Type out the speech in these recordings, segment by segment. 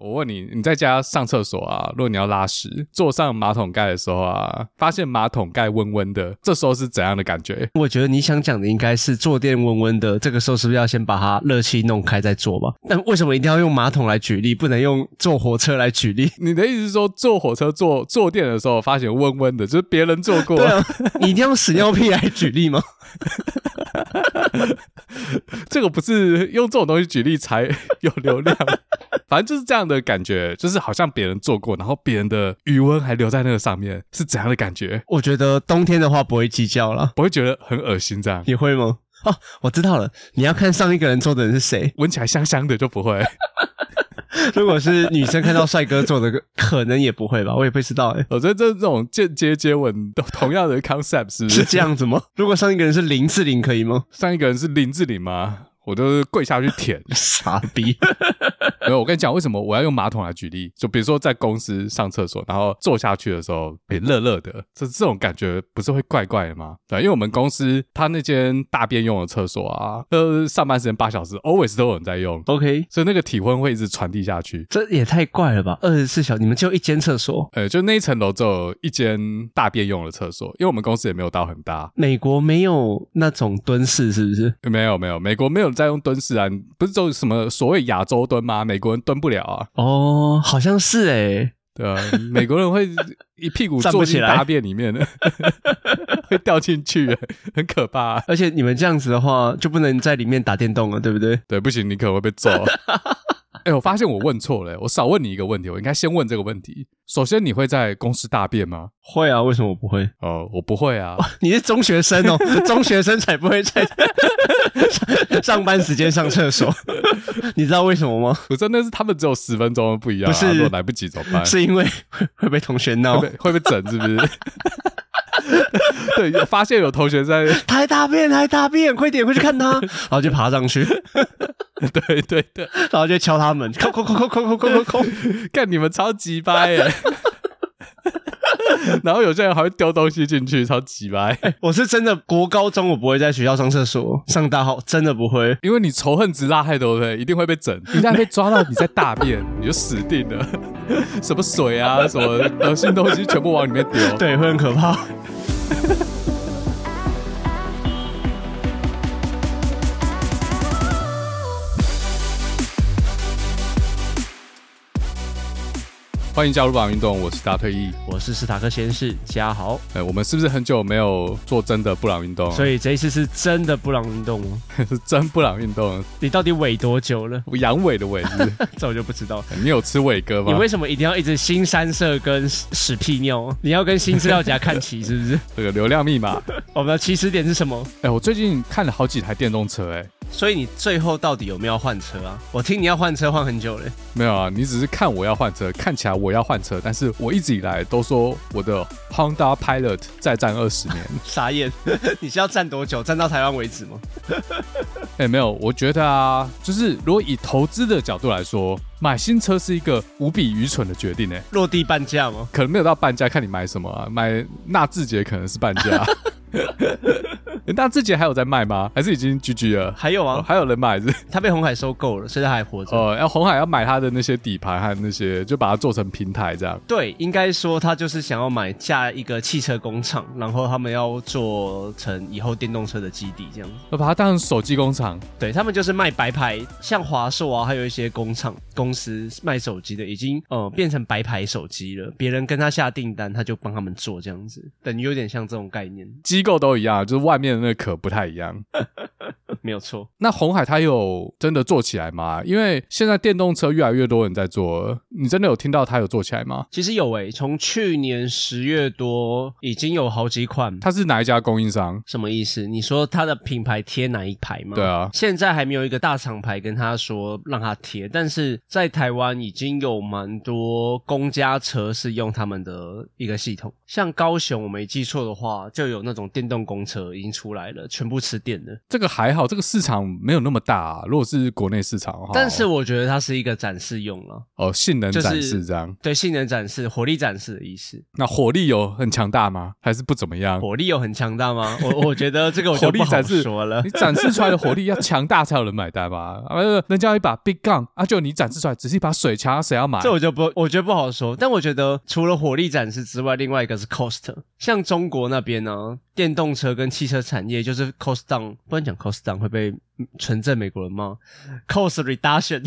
我问你，你在家上厕所啊，如果你要拉屎，坐上马桶盖的时候啊，发现马桶盖温温的，这时候是怎样的感觉？我觉得你想讲的应该是坐垫温温的，这个时候是不是要先把它热气弄开再坐吧？但为什么一定要用马桶来举例，不能用坐火车来举例？你的意思是说，坐火车坐坐垫的时候发现温温的，就是别人坐过？对啊，你一定要用屎尿屁来举例吗？这个不是用这种东西举例才有流量，反正就是这样的感觉，就是好像别人做过，然后别人的余温还留在那个上面，是怎样的感觉？我觉得冬天的话不会计较了，不会觉得很恶心这样。你会吗？哦，我知道了，你要看上一个人做的人是谁，闻起来香香的就不会。如果是女生看到帅哥做的，可能也不会吧，我也不知道哎。我觉得这这种间接接吻都同样的 concept 是不是？是这样子吗？如果上一个人是林志玲可以吗？上一个人是林志玲吗？我都是跪下去舔，傻逼。没有，我跟你讲，为什么我要用马桶来举例？就比如说在公司上厕所，然后坐下去的时候，诶，热热的，这这种感觉不是会怪怪的吗？对，因为我们公司他那间大便用的厕所啊，呃，上班时间八小时，always 都有人在用。OK，所以那个体温会一直传递下去。这也太怪了吧？二十四小时，你们就一间厕所？呃，就那一层楼只有一间大便用的厕所，因为我们公司也没有到很大。美国没有那种蹲式，是不是？没有，没有，美国没有在用蹲式啊，不是就什么所谓亚洲蹲吗？美国人蹲不了啊！哦，好像是诶，对啊，美国人会一屁股坐进大便里面的，会掉进去，很可怕啊。而且你们这样子的话，就不能在里面打电动了，对不对？对，不行，你可能会被揍。哎、欸，我发现我问错了，我少问你一个问题，我应该先问这个问题。首先，你会在公司大便吗？会啊，为什么我不会？哦，我不会啊。你是中学生哦，中学生才不会在 上班时间上厕所。你知道为什么吗？我真的是他们只有十分钟不一样，不是、来不及怎么办？是因为会被同学闹，会被会被整，是不是？对，发现有同学在他大便，他大便，快点，快去看他，然后就爬上去。对对对，然后就敲他门，叩叩叩叩叩叩叩叩，看你们超级掰耶！然后有些人还会丢东西进去，超级掰。我是真的国高中我不会在学校上厕所，上大号真的不会，因为你仇恨值拉太多，对，一定会被整。一旦被抓到你在大便，你就死定了。什么水啊，什么恶心东西，全部往里面丢，对，会很可怕。欢迎加入布朗运动，我是大退役，我是史塔克先生，加好。哎，我们是不是很久没有做真的布朗运动？所以这一次是真的布朗运动吗 是真布朗运动。你到底伟多久了？阳痿的痿是？这我就不知道。你有吃伟哥吗？你为什么一定要一直新三色跟屎屁尿？你要跟新资料夹看齐是不是？这个流量密码。我们的起始点是什么？哎，我最近看了好几台电动车，哎。所以你最后到底有没有换车啊？我听你要换车换很久嘞。没有啊，你只是看我要换车，看起来我要换车，但是我一直以来都说我的 Honda Pilot 再战二十年。傻眼，你是要战多久？战到台湾为止吗？哎、欸，没有，我觉得啊，就是如果以投资的角度来说，买新车是一个无比愚蠢的决定诶。落地半价吗？可能没有到半价，看你买什么啊。买纳智捷可能是半价。那自己还有在卖吗？还是已经 GG 了？还有啊、哦，还有人买是？他被红海收购了，所以他还活着。哦，要红海要买他的那些底盘和那些，就把它做成平台这样。对，应该说他就是想要买下一个汽车工厂，然后他们要做成以后电动车的基地这样。要把它当成手机工厂。对，他们就是卖白牌，像华硕啊，还有一些工厂公司卖手机的，已经呃变成白牌手机了。别人跟他下订单，他就帮他们做这样子，等于有点像这种概念。机机构都一样，就是外面的。那个壳不太一样，没有错。那红海它有真的做起来吗？因为现在电动车越来越多人在做，你真的有听到它有做起来吗？其实有诶、欸，从去年十月多已经有好几款。它是哪一家供应商？什么意思？你说它的品牌贴哪一排吗？对啊，现在还没有一个大厂牌跟他说让他贴，但是在台湾已经有蛮多公家车是用他们的一个系统，像高雄我没记错的话，就有那种电动公车已经出来了，全部吃电的。这个还好，这个市场没有那么大啊。如果是国内市场的话，但是我觉得它是一个展示用了哦，性能展示这样，就是、对，性能展示、火力展示的意思。那火力有很强大吗？还是不怎么样？火力有很强大吗？我 我觉得这个我就不好说了。你展示出来的火力要强大才有人买单吧？呃，人家一把 Big Gun 啊，就你展示出来只是一把水枪，谁要买？这我就不，我觉得不好说。但我觉得除了火力展示之外，另外一个是 cost。像中国那边呢、啊，电动车跟汽车产业就是 cost down，不然讲 cost down 会被纯正美国人骂 cost reduction。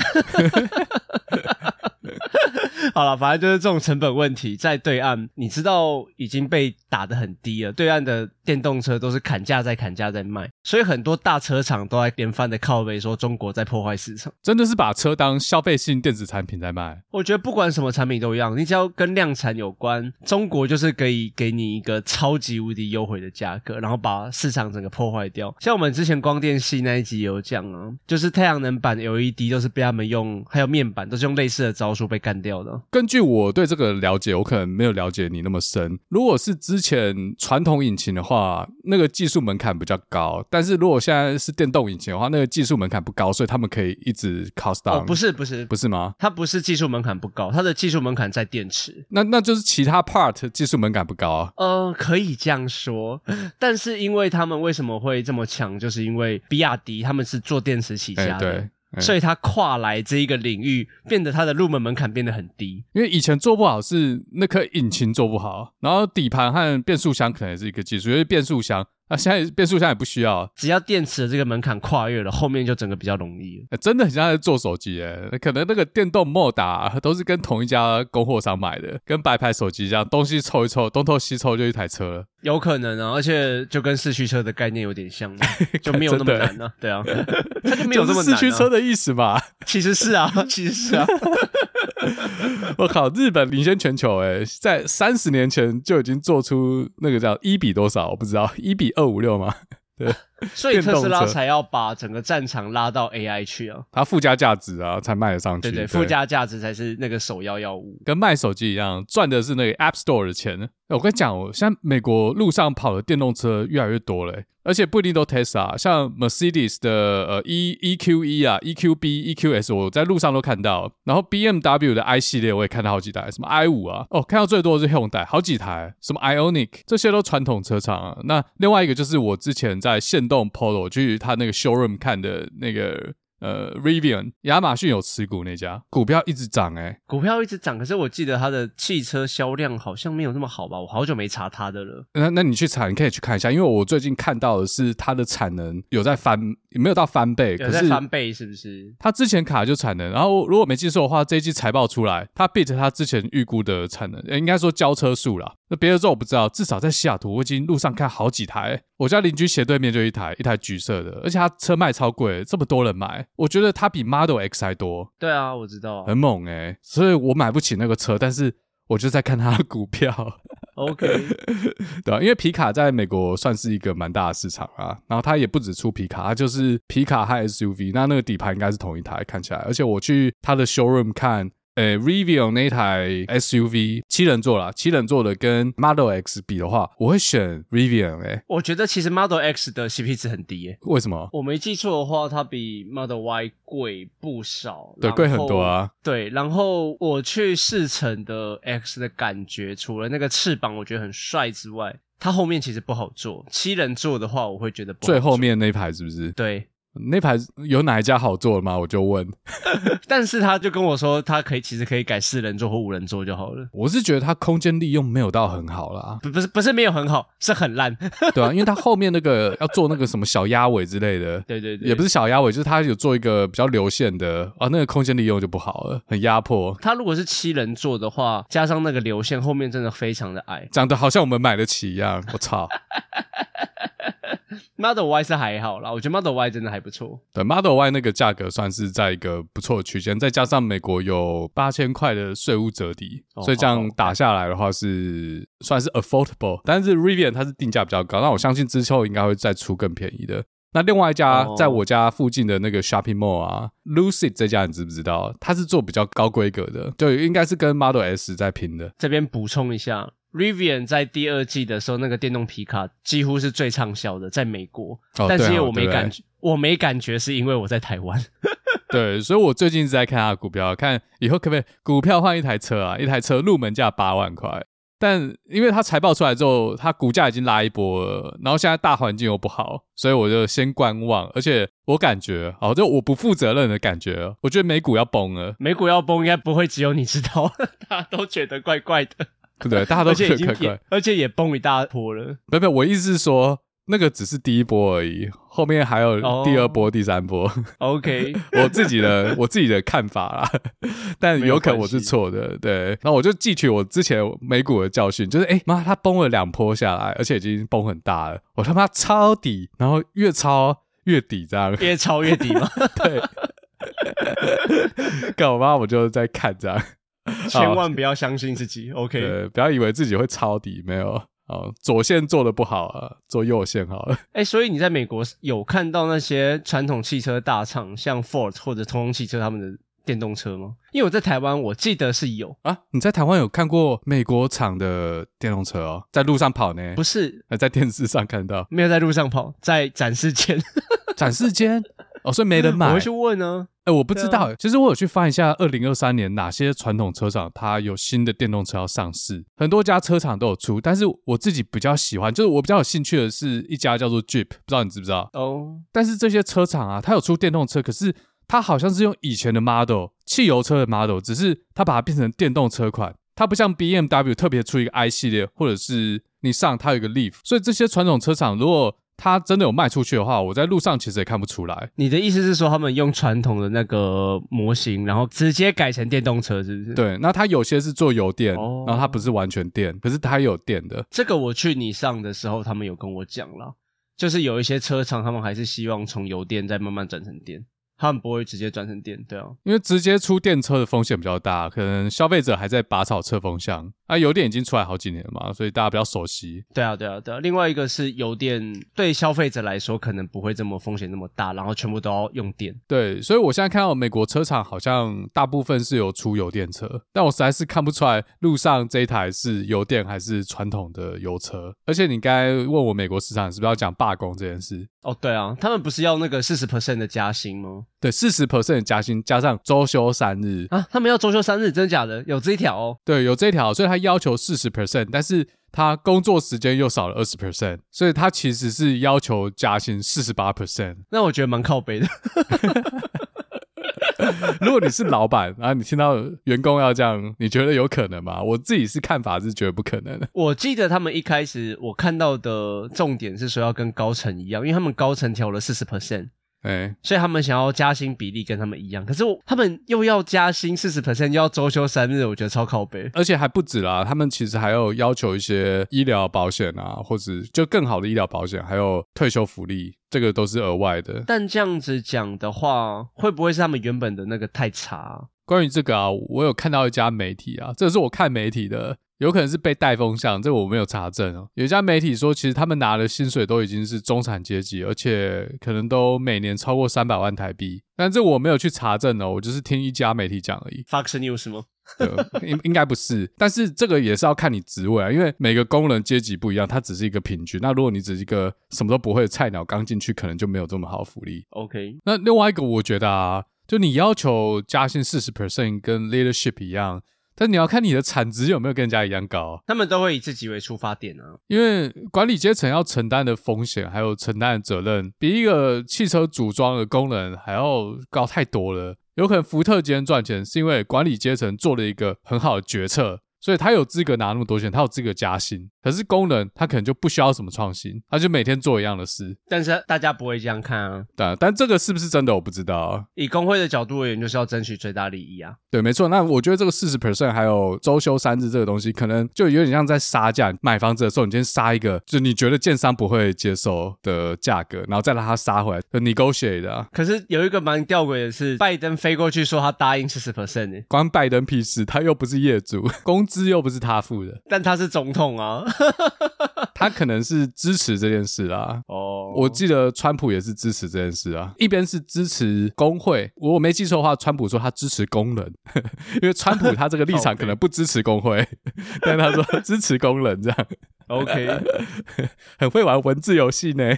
好了，反正就是这种成本问题，在对岸你知道已经被打得很低了。对岸的电动车都是砍价在砍价在卖，所以很多大车厂都在连番的靠背说中国在破坏市场，真的是把车当消费性电子产品在卖。我觉得不管什么产品都一样，你只要跟量产有关，中国就是可以给你一个超级无敌优惠的价格，然后把市场整个破坏掉。像我们之前光电系那一集有讲啊，就是太阳能板 LED 都是被他们用，还有面板都是用类似的招数被干掉的。根据我对这个了解，我可能没有了解你那么深。如果是之前传统引擎的话，那个技术门槛比较高；但是如果现在是电动引擎的话，那个技术门槛不高，所以他们可以一直 cost down。哦，不是不是不是吗？它不是技术门槛不高，它的技术门槛在电池。那那就是其他 part 技术门槛不高啊？呃，可以这样说。但是因为他们为什么会这么强，就是因为比亚迪他们是做电池起家的。欸对欸、所以它跨来这一个领域，变得它的入门门槛变得很低。因为以前做不好是那颗引擎做不好，然后底盘和变速箱可能也是一个技术，因为变速箱。那、啊、现在变速箱也不需要，只要电池的这个门槛跨越了，后面就整个比较容易了。欸、真的很像在做手机诶，可能那个电动 Mod、啊、都是跟同一家供货商买的，跟白牌手机一样，东西凑一凑，东凑西凑就一台车了。有可能啊，而且就跟四驱车的概念有点像，就没有那么难呢、啊。对啊，它就没有这么难、啊。四驱车的意思吧？其实是啊，其实是啊。我靠，日本领先全球诶，在三十年前就已经做出那个叫一比多少，我不知道，一比二五六吗？对。所以特斯拉才要把整个战场拉到 AI 去啊，它附加价值啊才卖得上去。对对，对，附加价值才是那个首要要务。跟卖手机一样，赚的是那个 App Store 的钱。我跟你讲，我现在美国路上跑的电动车越来越多了，而且不一定都 Tesla，像 Mercedes 的呃 E EQE 啊、EQB、EQS，我在路上都看到。然后 BMW 的 i 系列我也看到好几台，什么 i 五啊，哦，看到最多的是 Hyundai，好几台，什么 Ionic，这些都传统车厂啊。那另外一个就是我之前在线动 Polo 去他那个 showroom 看的那个。呃，Rivian，亚马逊有持股那家股票一直涨哎、欸，股票一直涨，可是我记得它的汽车销量好像没有那么好吧？我好久没查它的了。那那你去查，你可以去看一下，因为我最近看到的是它的产能有在翻，没有到翻倍，有在翻倍是不是？它之前卡就产能，然后如果没记错的话，这一季财报出来，它 beat 它之前预估的产能，应该说交车数啦。那别的州我不知道，至少在西雅图，我已经路上看好几台。我家邻居斜对面就一台，一台橘色的，而且他车卖超贵，这么多人买，我觉得它比 Model X 还多。对啊，我知道，很猛哎、欸，所以我买不起那个车，但是我就在看它的股票。OK，对啊，因为皮卡在美国算是一个蛮大的市场啊，然后它也不止出皮卡，它就是皮卡和 SUV，那那个底盘应该是同一台，看起来，而且我去它的 showroom 看。诶，Rivian 那台 SUV 七人座啦，七人座的跟 Model X 比的话，我会选 Rivian 诶、欸。我觉得其实 Model X 的 CP 值很低耶、欸。为什么？我没记错的话，它比 Model Y 贵不少。对，贵很多啊。对，然后我去试乘的 X 的感觉，除了那个翅膀我觉得很帅之外，它后面其实不好坐。七人座的话，我会觉得不好坐。最后面那一排是不是？对。那排有哪一家好坐的吗？我就问，但是他就跟我说，他可以其实可以改四人座或五人座就好了。我是觉得它空间利用没有到很好啦，不不是不是没有很好，是很烂，对啊，因为它后面那个要做那个什么小鸭尾之类的，对对对，也不是小鸭尾，就是它有做一个比较流线的啊，那个空间利用就不好了，很压迫。它如果是七人座的话，加上那个流线，后面真的非常的矮，长得好像我们买得起一样。我操！Model Y 是还好啦，我觉得 Model Y 真的还不错。对，Model Y 那个价格算是在一个不错的区间，再加上美国有八千块的税务折抵，哦，所以这样打下来的话是算是 affordable。但是 Rivian 它是定价比较高，那我相信之后应该会再出更便宜的。那另外一家在我家附近的那个 Shopping Mall 啊，哦，Lucid 这家你知不知道？它是做比较高规格的，对，应该是跟 Model S 在拼的。这边补充一下。Rivian 在第二季的时候，那个电动皮卡几乎是最畅销的，在美国。哦、但是因为我没感觉，我没感觉，是因为我在台湾。对，所以我最近一直在看他的股票，看以后可不可以股票换一台车啊？一台车入门价八万块，但因为他财报出来之后，他股价已经拉一波了，然后现在大环境又不好，所以我就先观望。而且我感觉，哦，就我不负责任的感觉，我觉得美股要崩了。美股要崩，应该不会只有你知道，大家都觉得怪怪的。对对，大家都觉得怪怪，而且也崩一大波了。不不，我意思是说。那个只是第一波而已，后面还有第二波、oh, 第三波。OK，我自己的我自己的看法啦，但有可能我是错的。对，然后我就汲取我之前美股的教训，就是哎妈，它崩了两波下来，而且已经崩很大了，我他妈抄底，然后越抄越底，这样越抄越底嘛。对，干我妈，我就在看这样，千万不要相信自己。OK，对，不要以为自己会抄底，没有。哦，左线做的不好啊，做右线好了。哎、欸，所以你在美国有看到那些传统汽车大厂，像 Ford 或者通用汽车他们的电动车吗？因为我在台湾，我记得是有啊。你在台湾有看过美国厂的电动车哦，在路上跑呢？不是，在电视上看到，没有在路上跑，在展示间。展示间？哦，所以没人买。我会去问呢。哎、欸，我不知道。其实我有去翻一下，二零二三年哪些传统车厂它有新的电动车要上市，很多家车厂都有出。但是我自己比较喜欢，就是我比较有兴趣的是一家叫做 Jeep，不知道你知不知道？哦。Oh. 但是这些车厂啊，它有出电动车，可是它好像是用以前的 model 汽油车的 model，只是它把它变成电动车款。它不像 BMW 特别出一个 i 系列，或者是你上它有一个 Leaf。所以这些传统车厂如果它真的有卖出去的话，我在路上其实也看不出来。你的意思是说，他们用传统的那个模型，然后直接改成电动车，是不是？对，那它有些是做油电，哦、然后它不是完全电，可是它有电的。这个我去你上的时候，他们有跟我讲了，就是有一些车厂，他们还是希望从油电再慢慢转成电。他们不会直接转成电，对啊，因为直接出电车的风险比较大，可能消费者还在拔草测风向。啊，油电已经出来好几年了嘛，所以大家比较熟悉。对啊，对啊，对啊。另外一个是油电对消费者来说可能不会这么风险那么大，然后全部都要用电。对，所以我现在看到美国车厂好像大部分是有出油电车，但我实在是看不出来路上这一台是油电还是传统的油车。而且你刚才问我美国市场是不是要讲罢工这件事？哦，对啊，他们不是要那个四十 percent 的加薪吗？对，四十 percent 的加薪加上周休三日啊，他们要周休三日，真的假的？有这一条哦？对，有这一条，所以他。要求四十 percent，但是他工作时间又少了二十 percent，所以他其实是要求加薪四十八 percent。那我觉得蛮靠背的。如果你是老板，然后你听到员工要这样，你觉得有可能吗？我自己是看法是觉得不可能。我记得他们一开始我看到的重点是说要跟高层一样，因为他们高层调了四十 percent。哎，欸、所以他们想要加薪比例跟他们一样，可是他们又要加薪四十 percent，又要周休三日，我觉得超靠背。而且还不止啦，他们其实还有要求一些医疗保险啊，或者就更好的医疗保险，还有退休福利，这个都是额外的。但这样子讲的话，会不会是他们原本的那个太差？关于这个啊，我有看到一家媒体啊，这是我看媒体的。有可能是被带风向，这个我没有查证哦。有一家媒体说，其实他们拿的薪水都已经是中产阶级，而且可能都每年超过三百万台币。但这我没有去查证哦，我就是听一家媒体讲而已。Fox News 吗？对，应应该不是。但是这个也是要看你职位啊，因为每个工人阶级不一样，它只是一个平均。那如果你只是一个什么都不会的菜鸟，刚进去可能就没有这么好福利。OK。那另外一个，我觉得啊，就你要求加薪四十 percent，跟 leadership 一样。但你要看你的产值有没有跟人家一样高，他们都会以自己为出发点啊。因为管理阶层要承担的风险还有承担的责任，比一个汽车组装的工人还要高太多了。有可能福特今天赚钱，是因为管理阶层做了一个很好的决策。所以他有资格拿那么多钱，他有资格加薪。可是工人他可能就不需要什么创新，他就每天做一样的事。但是大家不会这样看啊。对，但这个是不是真的我不知道啊。以工会的角度而言，就是要争取最大利益啊。对，没错。那我觉得这个四十 percent 还有周休三日这个东西，可能就有点像在杀价。买房子的时候，你先杀一个，就你觉得建商不会接受的价格，然后再让他杀回来，就 negotiate 的啊。可是有一个蛮吊诡的是，拜登飞过去说他答应四十 percent，关拜登屁事，他又不是业主，工 资又不是他付的。但他是总统啊，他可能是支持这件事啦。哦，我记得川普也是支持这件事啊，一边是支持工会，我没记错的话，川普说他支持工人，因为川普他这个立场可能不支持工会，但他说支持工人这样。OK，很会玩文字游戏呢。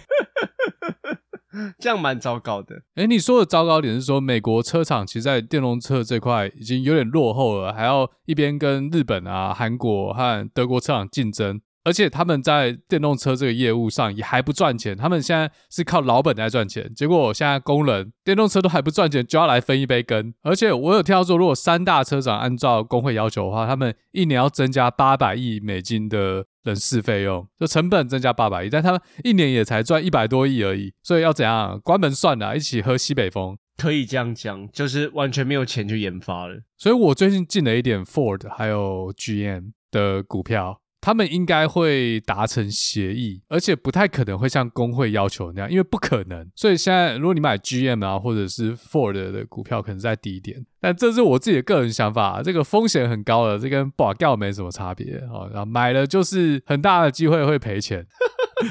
这样蛮糟糕的。哎，你说的糟糕点是说，美国车厂其实，在电动车这块已经有点落后了，还要一边跟日本啊、韩国和德国车厂竞争。而且他们在电动车这个业务上也还不赚钱，他们现在是靠老本来赚钱。结果现在工人电动车都还不赚钱，就要来分一杯羹。而且我有听到说，如果三大车厂按照工会要求的话，他们一年要增加八百亿美金的人事费用，就成本增加八百亿，但他们一年也才赚一百多亿而已。所以要怎样关门算了，一起喝西北风？可以这样讲，就是完全没有钱去研发了。所以我最近进了一点 Ford 还有 GM 的股票。他们应该会达成协议，而且不太可能会像工会要求那样，因为不可能。所以现在，如果你买 GM 啊，或者是 Ford 的股票，可能在低点。但这是我自己的个人想法，这个风险很高的，这跟保掉没什么差别啊。然后买了就是很大的机会会赔钱。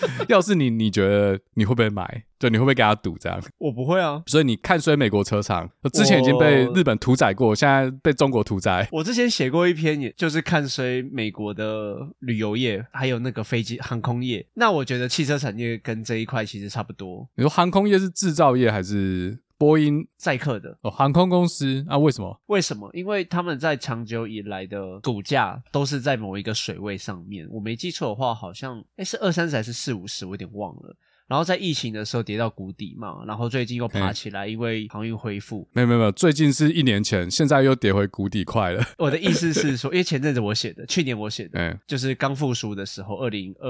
要是你，你觉得你会不会买？就你会不会给他赌这样？我不会啊。所以你看衰美国车厂，之前已经被日本屠宰过，我现在被中国屠宰。我之前写过一篇，也就是看衰美国的旅游业，还有那个飞机航空业。那我觉得汽车产业跟这一块其实差不多。你说航空业是制造业还是？波音载客的哦，航空公司啊？为什么？为什么？因为他们在长久以来的股价都是在某一个水位上面。我没记错的话，好像诶是二三十还是四五十，我有点忘了。然后在疫情的时候跌到谷底嘛，然后最近又爬起来，因为航运恢复。没有没有没有，最近是一年前，现在又跌回谷底快了。我的意思是说，因为前阵子我写的，去年我写的，就是刚复苏的时候，二零二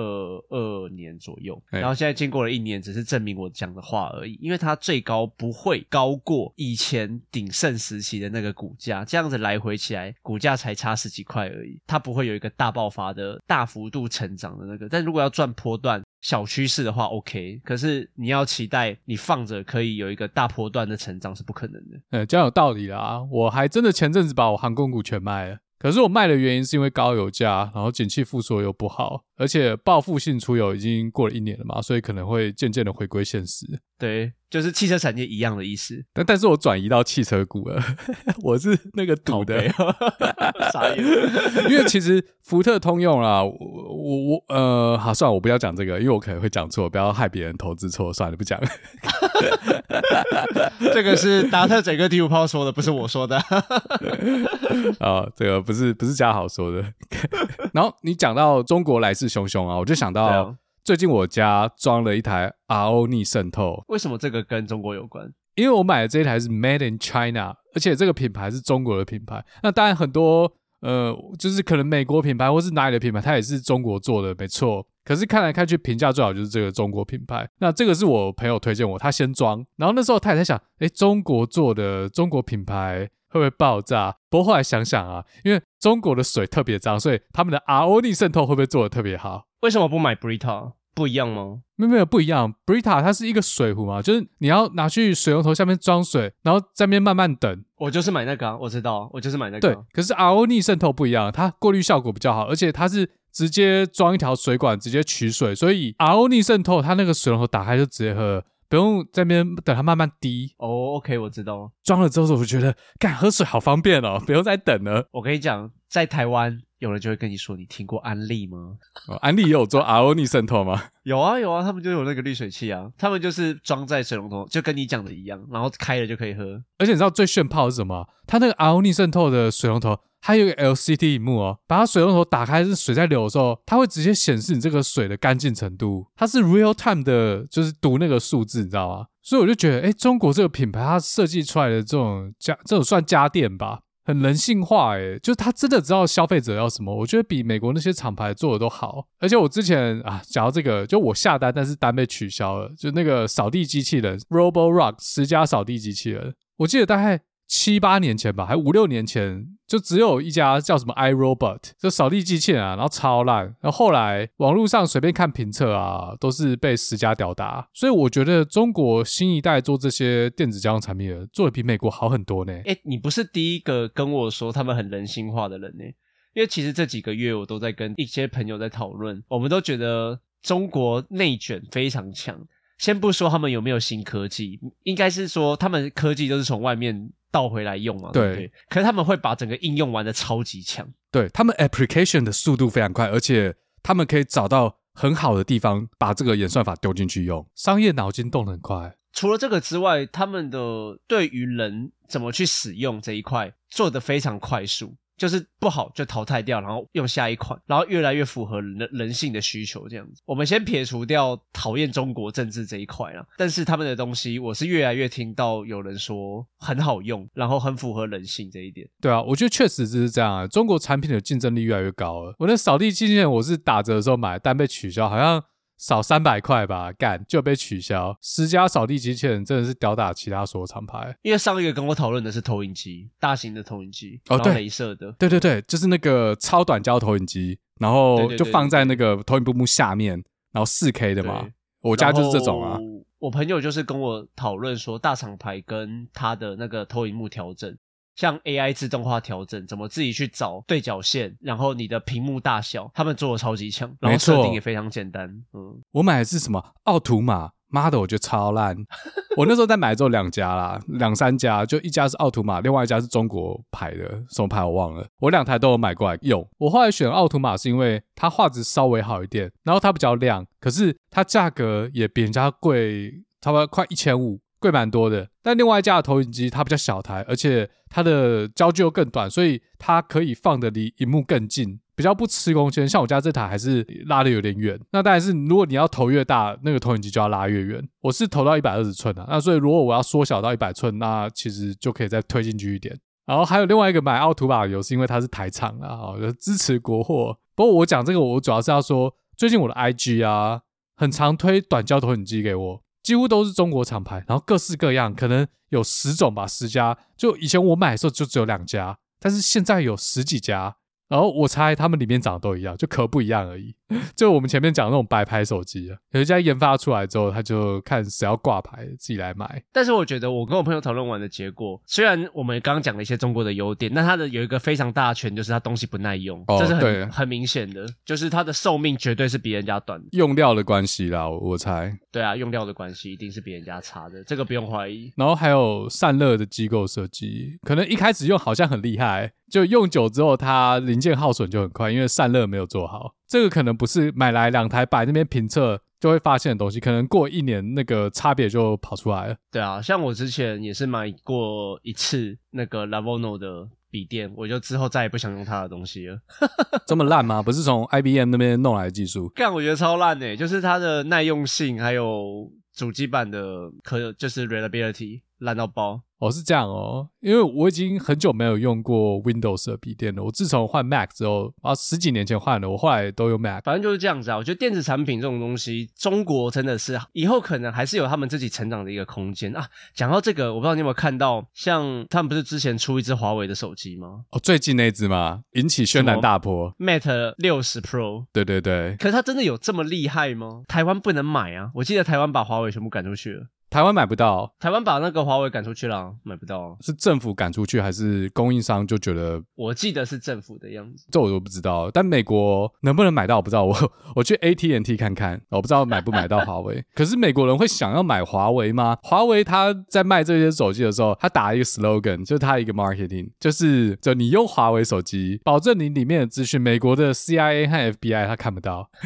二年左右。然后现在经过了一年，只是证明我讲的话而已。因为它最高不会高过以前鼎盛时期的那个股价，这样子来回起来，股价才差十几块而已，它不会有一个大爆发的大幅度成长的那个。但如果要赚波段，小趋势的话，OK，可是你要期待你放着可以有一个大波段的成长是不可能的。呃、嗯，这样有道理啦。我还真的前阵子把我航空股全卖了。可是我卖的原因是因为高油价，然后景气复苏又不好，而且报复性出游已经过了一年了嘛，所以可能会渐渐的回归现实。对，就是汽车产业一样的意思。但但是我转移到汽车股了，我是那个赌的。啥意思？因为其实福特、通用啦，我我我呃，好，算了，我不要讲这个，因为我可能会讲错，不要害别人投资错，算了，不讲了。这个是达特整个第五炮说的，不是我说的。啊，这个不是不是嘉豪说的。然后你讲到中国来势汹汹啊，我就想到最近我家装了一台 RO 逆渗透。为什么这个跟中国有关？因为我买的这一台是 Made in China，而且这个品牌是中国的品牌。那当然很多呃，就是可能美国品牌或是哪里的品牌，它也是中国做的，没错。可是看来看去，评价最好就是这个中国品牌。那这个是我朋友推荐我，他先装，然后那时候他也在想，诶，中国做的中国品牌会不会爆炸？不过后来想想啊，因为中国的水特别脏，所以他们的 RO 逆渗透会不会做的特别好？为什么不买 Brita？不一样吗？没有没有不一样，Brita 它是一个水壶嘛，就是你要拿去水龙头下面装水，然后在那边慢慢等。我就是买那个啊，我知道，我就是买那个。对，可是 RO 逆渗透不一样，它过滤效果比较好，而且它是。直接装一条水管，直接取水，所以 RO 逆渗透，它那个水龙头打开就直接喝，不用在那边等它慢慢滴。哦、oh，OK，我知道。装了之后，我觉得干喝水好方便哦，不用再等了。我跟你讲，在台湾有人就会跟你说，你听过安利吗？哦、安利也有做 RO 逆渗透吗？有啊有啊，他们就有那个滤水器啊，他们就是装在水龙头，就跟你讲的一样，然后开了就可以喝。而且你知道最炫炮是什么？它那个 RO 逆渗透的水龙头。它有个 LCD 萤幕哦，把它水龙头打开，是水在流的时候，它会直接显示你这个水的干净程度。它是 real time 的，就是读那个数字，你知道吗？所以我就觉得，诶，中国这个品牌它设计出来的这种家，这种算家电吧，很人性化，诶，就是它真的知道消费者要什么。我觉得比美国那些厂牌做的都好。而且我之前啊，讲到这个，就我下单，但是单被取消了，就那个扫地机器人 Roborock 十佳扫地机器人，我记得大概。七八年前吧，还五六年前，就只有一家叫什么 iRobot，就扫地机器人啊，然后超烂。然后后来网络上随便看评测啊，都是被十家吊打。所以我觉得中国新一代做这些电子家用产品的，做的比美国好很多呢。诶，你不是第一个跟我说他们很人性化的人呢，因为其实这几个月我都在跟一些朋友在讨论，我们都觉得中国内卷非常强。先不说他们有没有新科技，应该是说他们科技都是从外面。倒回来用嘛？对，对，对，可是他们会把整个应用玩的超级强。对，他们 application 的速度非常快，而且他们可以找到很好的地方，把这个演算法丢进去用。商业脑筋动得很快。除了这个之外，他们的对于人怎么去使用这一块做得非常快速。就是不好就淘汰掉，然后用下一款，然后越来越符合人人性的需求这样子。我们先撇除掉讨厌中国政治这一块啊，但是他们的东西，我是越来越听到有人说很好用，然后很符合人性这一点。对啊，我觉得确实就是这样啊。中国产品的竞争力越来越高了。我那扫地机器人我是打折的时候买，但被取消，好像。少三百块吧，干就被取消。十家扫地机器人真的是吊打其他所有厂牌。因为上一个跟我讨论的是投影机，大型的投影机，哦，对，镭射的，对对对，就是那个超短焦投影机，然后就放在那个投影布幕下面，然后四 K 的嘛。我家就是这种啊。我朋友就是跟我讨论说，大厂牌跟他的那个投影幕调整。像 AI 自动化调整，怎么自己去找对角线，然后你的屏幕大小，他们做的超级强，然后设定也非常简单。嗯，我买的是什么奥图玛，妈的，我觉得超烂。我那时候在买之后两家啦，两三家，就一家是奥图玛，另外一家是中国牌的，什么牌我忘了。我两台都有买过来用。我后来选奥图玛是因为它画质稍微好一点，然后它比较亮，可是它价格也比人家贵，差不多快一千五。贵蛮多的，但另外一家的投影机它比较小台，而且它的焦距又更短，所以它可以放得离荧幕更近，比较不吃空间。像我家这台还是拉得有点远。那当然是如果你要投越大，那个投影机就要拉越远。我是投到一百二十寸的，那所以如果我要缩小到一百寸，那其实就可以再推进去一点。然后还有另外一个买奥图玛的理由是因为它是台厂啊，哦，就支持国货。不过我讲这个，我主要是要说，最近我的 IG 啊，很常推短焦投影机给我。几乎都是中国厂牌，然后各式各样，可能有十种吧，十家。就以前我买的时候就只有两家，但是现在有十几家。然后我猜他们里面长得都一样，就壳不一样而已。就我们前面讲那种白牌手机啊，有一家研发出来之后，他就看谁要挂牌，自己来买。但是我觉得我跟我朋友讨论完的结果，虽然我们刚刚讲了一些中国的优点，但它的有一个非常大的缺点，就是它东西不耐用，哦、这是很对很明显的，就是它的寿命绝对是比人家短的。用料的关系啦，我猜。对啊，用料的关系一定是比人家差的，这个不用怀疑。然后还有散热的机构设计，可能一开始用好像很厉害。就用久之后，它零件耗损就很快，因为散热没有做好。这个可能不是买来两台摆那边评测就会发现的东西，可能过一年那个差别就跑出来了。对啊，像我之前也是买过一次那个 Lavono 的笔电，我就之后再也不想用它的东西了。这么烂吗？不是从 IBM 那边弄来的技术？干，我觉得超烂诶，就是它的耐用性还有主机板的可就是 reliability 烂到爆。哦，是这样哦，因为我已经很久没有用过 Windows 的笔电了。我自从换 Mac 之后，啊，十几年前换了，我后来都用 Mac。反正就是这样子啊。我觉得电子产品这种东西，中国真的是以后可能还是有他们自己成长的一个空间啊。讲到这个，我不知道你有没有看到，像他们不是之前出一只华为的手机吗？哦，最近那只吗？引起轩然大波。Mate 六十 Pro。对对对。可是它真的有这么厉害吗？台湾不能买啊！我记得台湾把华为全部赶出去了。台湾买不到，台湾把那个华为赶出去了，买不到。是政府赶出去，还是供应商就觉得？我记得是政府的样子，这我都不知道。但美国能不能买到，我不知道。我 我去 AT&T 看看，我不知道买不买到华为。可是美国人会想要买华为吗？华为他在卖这些手机的时候，他打一个 slogan，就是他一个 marketing，就是就你用华为手机，保证你里面的资讯，美国的 CIA 和 FBI 他看不到。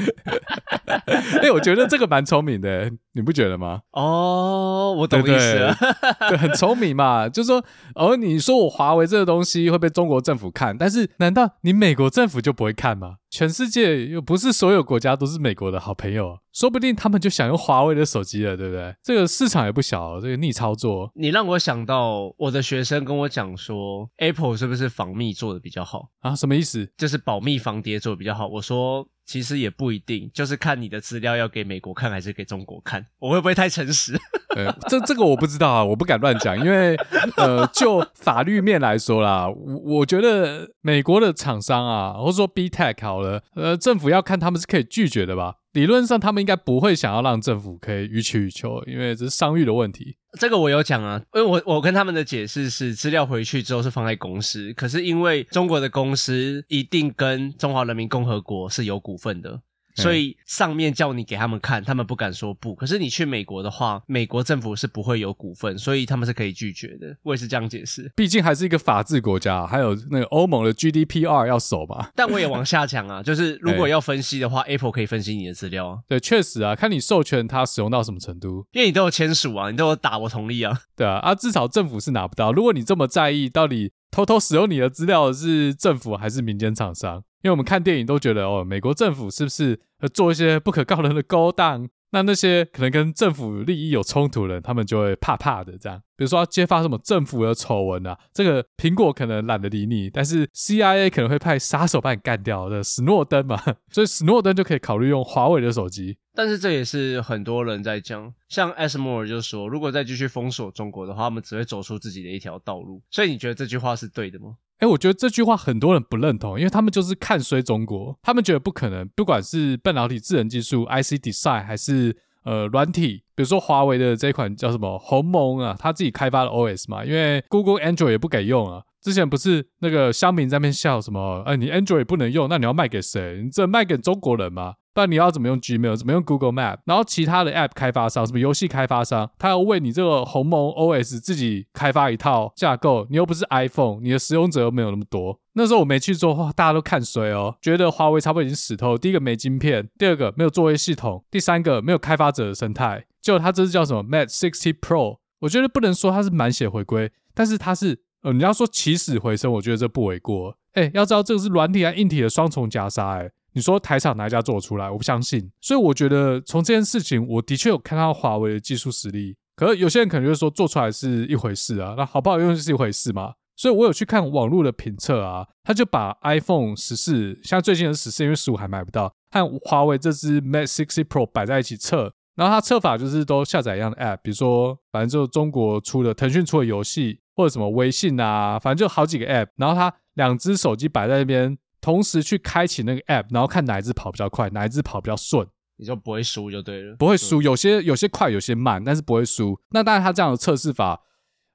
哎、欸，我觉得这个蛮聪明的，你不觉得吗？哦，我懂意思了，对，对，对，对，很聪明嘛。就是说，哦，你说我华为这个东西会被中国政府看，但是难道你美国政府就不会看吗？全世界又不是所有国家都是美国的好朋友，说不定他们就想用华为的手机了，对不对？这个市场也不小，这个逆操作。你让我想到我的学生跟我讲说，Apple 是不是防密做的比较好啊？什么意思？就是保密防谍做的比较好。我说。其实也不一定，就是看你的资料要给美国看还是给中国看，我会不会太诚实？呃，这这个我不知道啊，我不敢乱讲，因为呃，就法律面来说啦，我我觉得美国的厂商啊，或者说 B Tech 好了，呃，政府要看他们是可以拒绝的吧？理论上他们应该不会想要让政府可以予取予求，因为这是商誉的问题。这个我有讲啊，因为我我跟他们的解释是，资料回去之后是放在公司，可是因为中国的公司一定跟中华人民共和国是有股份的。所以上面叫你给他们看，他们不敢说不。可是你去美国的话，美国政府是不会有股份，所以他们是可以拒绝的。我也是这样解释。毕竟还是一个法治国家，还有那个欧盟的 GDPR 要守嘛。但我也往下讲啊，就是如果要分析的话，Apple 可以分析你的资料啊。对，确实啊，看你授权它使用到什么程度，因为你都有签署啊，你都有打我同意啊。对啊，啊，至少政府是拿不到。如果你这么在意，到底偷偷使用你的资料是政府还是民间厂商？因为我们看电影都觉得，哦，美国政府是不是做一些不可告人的勾当？那那些可能跟政府利益有冲突的人，他们就会怕怕的这样。比如说要揭发什么政府的丑闻啊，这个苹果可能懒得理你，但是 CIA 可能会派杀手把你干掉的，史诺登嘛，所以史诺登就可以考虑用华为的手机。但是这也是很多人在讲，像 ASML 就说，如果再继续封锁中国的话，他们只会走出自己的一条道路。所以你觉得这句话是对的吗？哎、我觉得这句话很多人不认同，因为他们就是看衰中国，他们觉得不可能，不管是半导体、智能技术、IC Design 还是呃软体，比如说华为的这款叫什么鸿蒙啊，他自己开发的 OS 嘛，因为 Google Android 也不给用啊。之前不是那个乡民在那边笑什么？哎、你 Android 不能用，那你要卖给谁？你这卖给中国人吗？不然你要怎么用 Gmail？怎么用 Google Map？然后其他的 App 开发商，什么游戏开发商，他要为你这个鸿蒙 OS 自己开发一套架构，你又不是 iPhone，你的使用者又没有那么多。那时候我没去做，大家都看衰哦，觉得华为差不多已经死透。第一个没晶片，第二个没有作业系统，第三个没有开发者的生态。结果他这是叫什么 Mate 60 Pro？我觉得不能说它是满血回归，但是它是，呃，你要说起死回生，我觉得这不为过。哎，要知道这个是软体和硬体的双重夹杀，哎。你说台厂哪一家做得出来？我不相信。所以我觉得从这件事情，我的确有看到华为的技术实力。可是有些人可能就是说做出来是一回事啊，那好不好用是一回事嘛。所以我有去看网络的评测啊，他就把 iPhone 十四，像最近的十四，因为十五还买不到，和华为这支 Mate 60 Pro 摆在一起测。然后他测法就是都下载一样的 App，比如说反正就中国出的腾讯出的游戏，或者什么微信啊，反正就好几个 App。然后他两只手机摆在那边。同时去开启那个 app，然后看哪一只跑比较快，哪一只跑比较顺，你就不会输就对了。不会输，有些有些快，有些慢，但是不会输。那当然，它这样的测试法，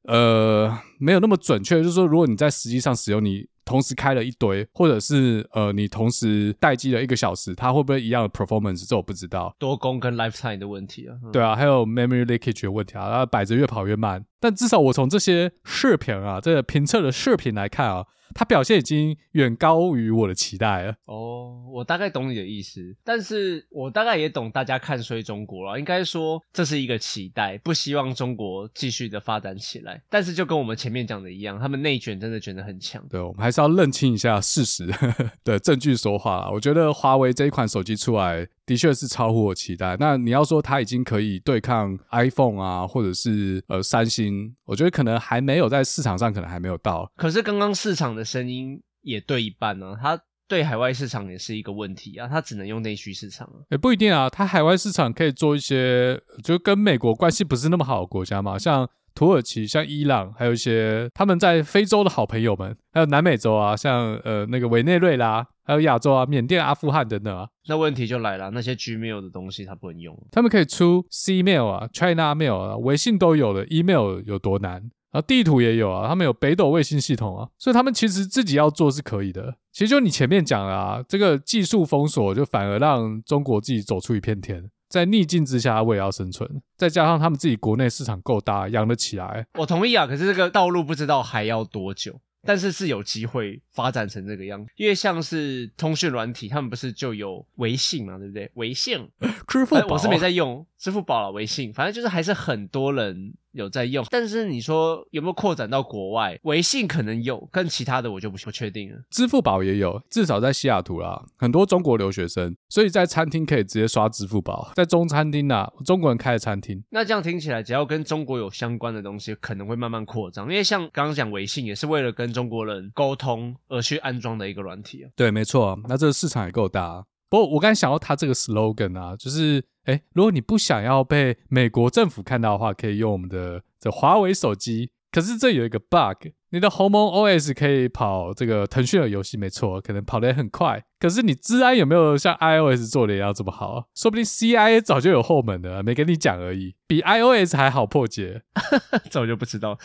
呃，没有那么准确。就是说，如果你在实际上使用，你同时开了一堆，或者是呃，你同时待机了一个小时，它会不会一样的 performance？这我不知道。多功跟 lifetime 的问题啊。嗯、对啊，还有 memory leakage 的问题啊，它摆着越跑越慢。但至少我从这些视频啊，这个评测的视频来看啊。他表现已经远高于我的期待了。哦，我大概懂你的意思，但是我大概也懂大家看衰中国了。应该说这是一个期待，不希望中国继续的发展起来。但是就跟我们前面讲的一样，他们内卷真的卷得很强。对，我们还是要认清一下事实 的证据说话。我觉得华为这一款手机出来。的确是超乎我期待。那你要说它已经可以对抗 iPhone 啊，或者是呃三星，我觉得可能还没有在市场上，可能还没有到。可是刚刚市场的声音也对一半呢、啊，它对海外市场也是一个问题啊，它只能用内需市场啊。也不一定啊，它海外市场可以做一些，就跟美国关系不是那么好的国家嘛，像。土耳其、像伊朗，还有一些他们在非洲的好朋友们，还有南美洲啊，像呃那个委内瑞拉，还有亚洲啊，缅甸、阿富汗等等啊。那问题就来了，那些 Gmail 的东西它不能用，他们可以出 Cmail 啊、China Mail 啊、微信都有的，Email 有多难？然后地图也有啊，他们有北斗卫星系统啊，所以他们其实自己要做是可以的。其实就你前面讲了啊，这个技术封锁就反而让中国自己走出一片天。在逆境之下，我也要生存。再加上他们自己国内市场够大，养得起来。我同意啊，可是这个道路不知道还要多久，但是是有机会发展成这个样子。因为像是通讯软体，他们不是就有微信嘛，对不对？微信、支付宝，我是没在用支付宝了，微信，反正就是还是很多人。有在用，但是你说有没有扩展到国外？微信可能有，跟其他的我就不不确定了。支付宝也有，至少在西雅图啦，很多中国留学生，所以在餐厅可以直接刷支付宝。在中餐厅啊，中国人开的餐厅。那这样听起来，只要跟中国有相关的东西，可能会慢慢扩张。因为像刚刚讲微信，也是为了跟中国人沟通而去安装的一个软体啊。对，没错，那这个市场也够大。不过我刚才想到他这个 slogan 啊，就是。哎，如果你不想要被美国政府看到的话，可以用我们的这华为手机。可是这有一个 bug，你的鸿蒙 OS 可以跑这个腾讯的游戏，没错，可能跑得也很快。可是你治安有没有像 iOS 做的要这么好？说不定 CIA 早就有后门了，没跟你讲而已。比 iOS 还好破解，这我就不知道。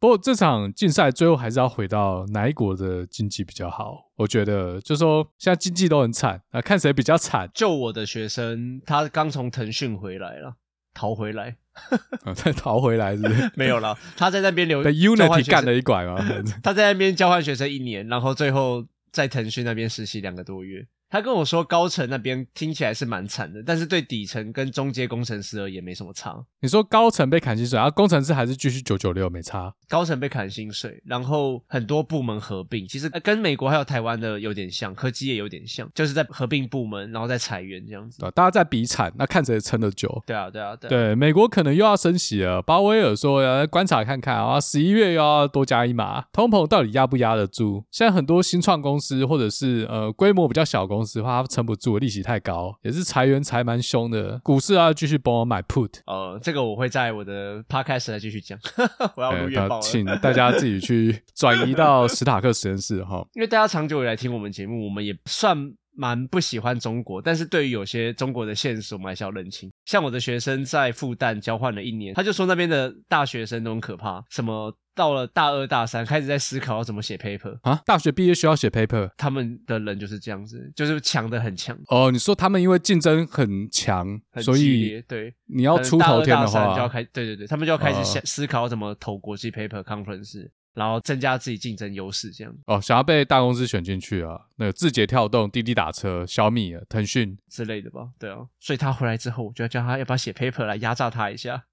不过这场竞赛最后还是要回到哪一国的经济比较好？我觉得就是说现在经济都很惨啊，看谁比较惨。就我的学生，他刚从腾讯回来了，逃回来，再逃回来是不是？没有了，他在那边留被 Unity 干了一拐嘛？他在那边交换学生一年，然后最后。在腾讯那边实习两个多月。他跟我说，高层那边听起来是蛮惨的，但是对底层跟中阶工程师而言没什么差。你说高层被砍薪水，然后工程师还是继续九九六，没差。高层被砍薪水，然后很多部门合并，其实跟美国还有台湾的有点像，科技也有点像，就是在合并部门，然后再裁员这样子。对，大家在比惨，那看谁撑得久。对啊，对啊，对啊。对，美国可能又要升息了，鲍威尔说要观察看看啊，十一月又要多加一码，通膨到底压不压得住？现在很多新创公司或者是呃规模比较小公司的话，它撑不住。利息太高，也是裁员裁蛮凶的。股市要，继续帮我买 put。呃，这个我会在我的 podcast 来继续讲。我要录月报了，请大家自己去转移到史塔克实验室哈。因为大家长久以来听我们节目，我们也算蛮不喜欢中国，但是对于有些中国的现实，我们还是要认清。像我的学生在复旦交换了一年，他就说那边的大学生都很可怕，什么。到了大二大三，开始在思考要怎么写 paper 啊？大学毕业需要写 paper，他们的人就是这样子，就是强的很强。哦，你说他们因为竞争很强，很所以对你要出头天的话，就要开对对对，他们就要开始想思考怎么投国际 paper conference，然后增加自己竞争优势这样。哦，想要被大公司选进去啊？那个字节跳动、滴滴打车、小米、腾讯之类的吧？对啊，所以他回来之后，我就要叫他要不要写 paper 来压榨他一下。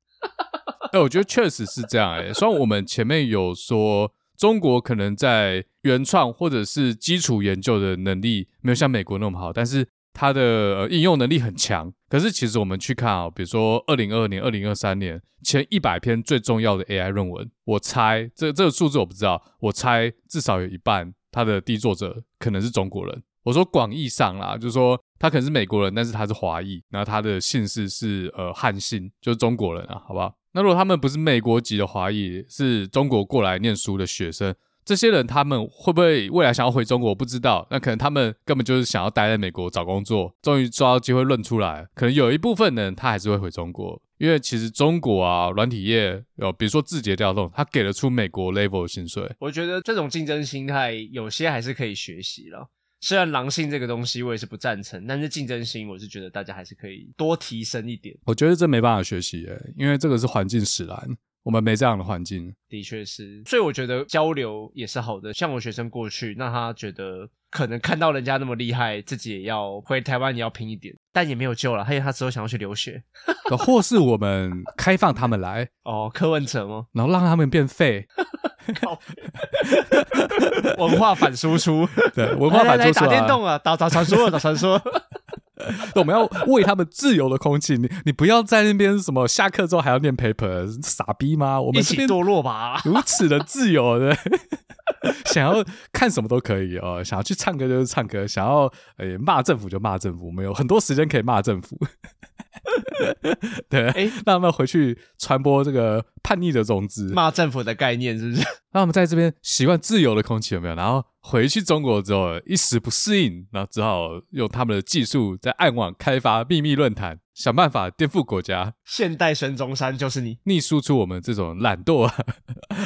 哎、欸，我觉得确实是这样哎、欸。虽然我们前面有说中国可能在原创或者是基础研究的能力没有像美国那么好，但是它的呃应用能力很强。可是其实我们去看啊，比如说二零二二年、二零二三年前一百篇最重要的 AI 论文，我猜这这个数字我不知道，我猜至少有一半它的第一作者可能是中国人。我说广义上啦，就是说他可能是美国人，但是他是华裔，然后他的姓氏是呃汉姓，就是中国人啊，好不好？那如果他们不是美国籍的华裔，是中国过来念书的学生，这些人他们会不会未来想要回中国？我不知道。那可能他们根本就是想要待在美国找工作，终于抓到机会论出来。可能有一部分人他还是会回中国，因为其实中国啊，软体业有，比如说字节跳动，他给得出美国 level 的薪水。我觉得这种竞争心态有些还是可以学习了。虽然狼性这个东西我也是不赞成，但是竞争心我是觉得大家还是可以多提升一点。我觉得这没办法学习诶，因为这个是环境使然，我们没这样的环境。的确是，所以我觉得交流也是好的。像我学生过去，那他觉得可能看到人家那么厉害，自己也要回台湾也要拼一点，但也没有救了。还有他之后想要去留学，或是我们开放他们来哦，柯文哲吗？然后让他们变废。靠！文化反输出，对，文化反输出、啊、来来来打电动啊，打打传说，打传说。我们要为他们自由的空气，你你不要在那边什么下课之后还要念 paper，傻逼吗？我们一起堕落吧，如此的自由，对，想要看什么都可以哦，想要去唱歌就是唱歌，想要诶骂政府就骂政府，我们有很多时间可以骂政府。对，哎、欸，让他们回去传播这个叛逆的种子，骂政府的概念是不是？那我们在这边习惯自由的空气有没有？然后回去中国之后一时不适应，然后只好用他们的技术在暗网开发秘密论坛。想办法颠覆国家，现代孙中山就是你，逆输出我们这种懒惰，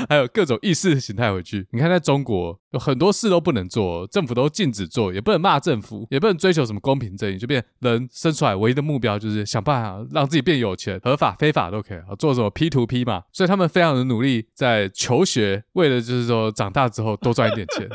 还有各种意识形态回去。你看，在中国有很多事都不能做，政府都禁止做，也不能骂政府，也不能追求什么公平正义，就变人生出来唯一的目标就是想办法让自己变有钱，合法非法都可以，做什么 P to P 嘛。所以他们非常的努力在求学，为了就是说长大之后多赚一点钱。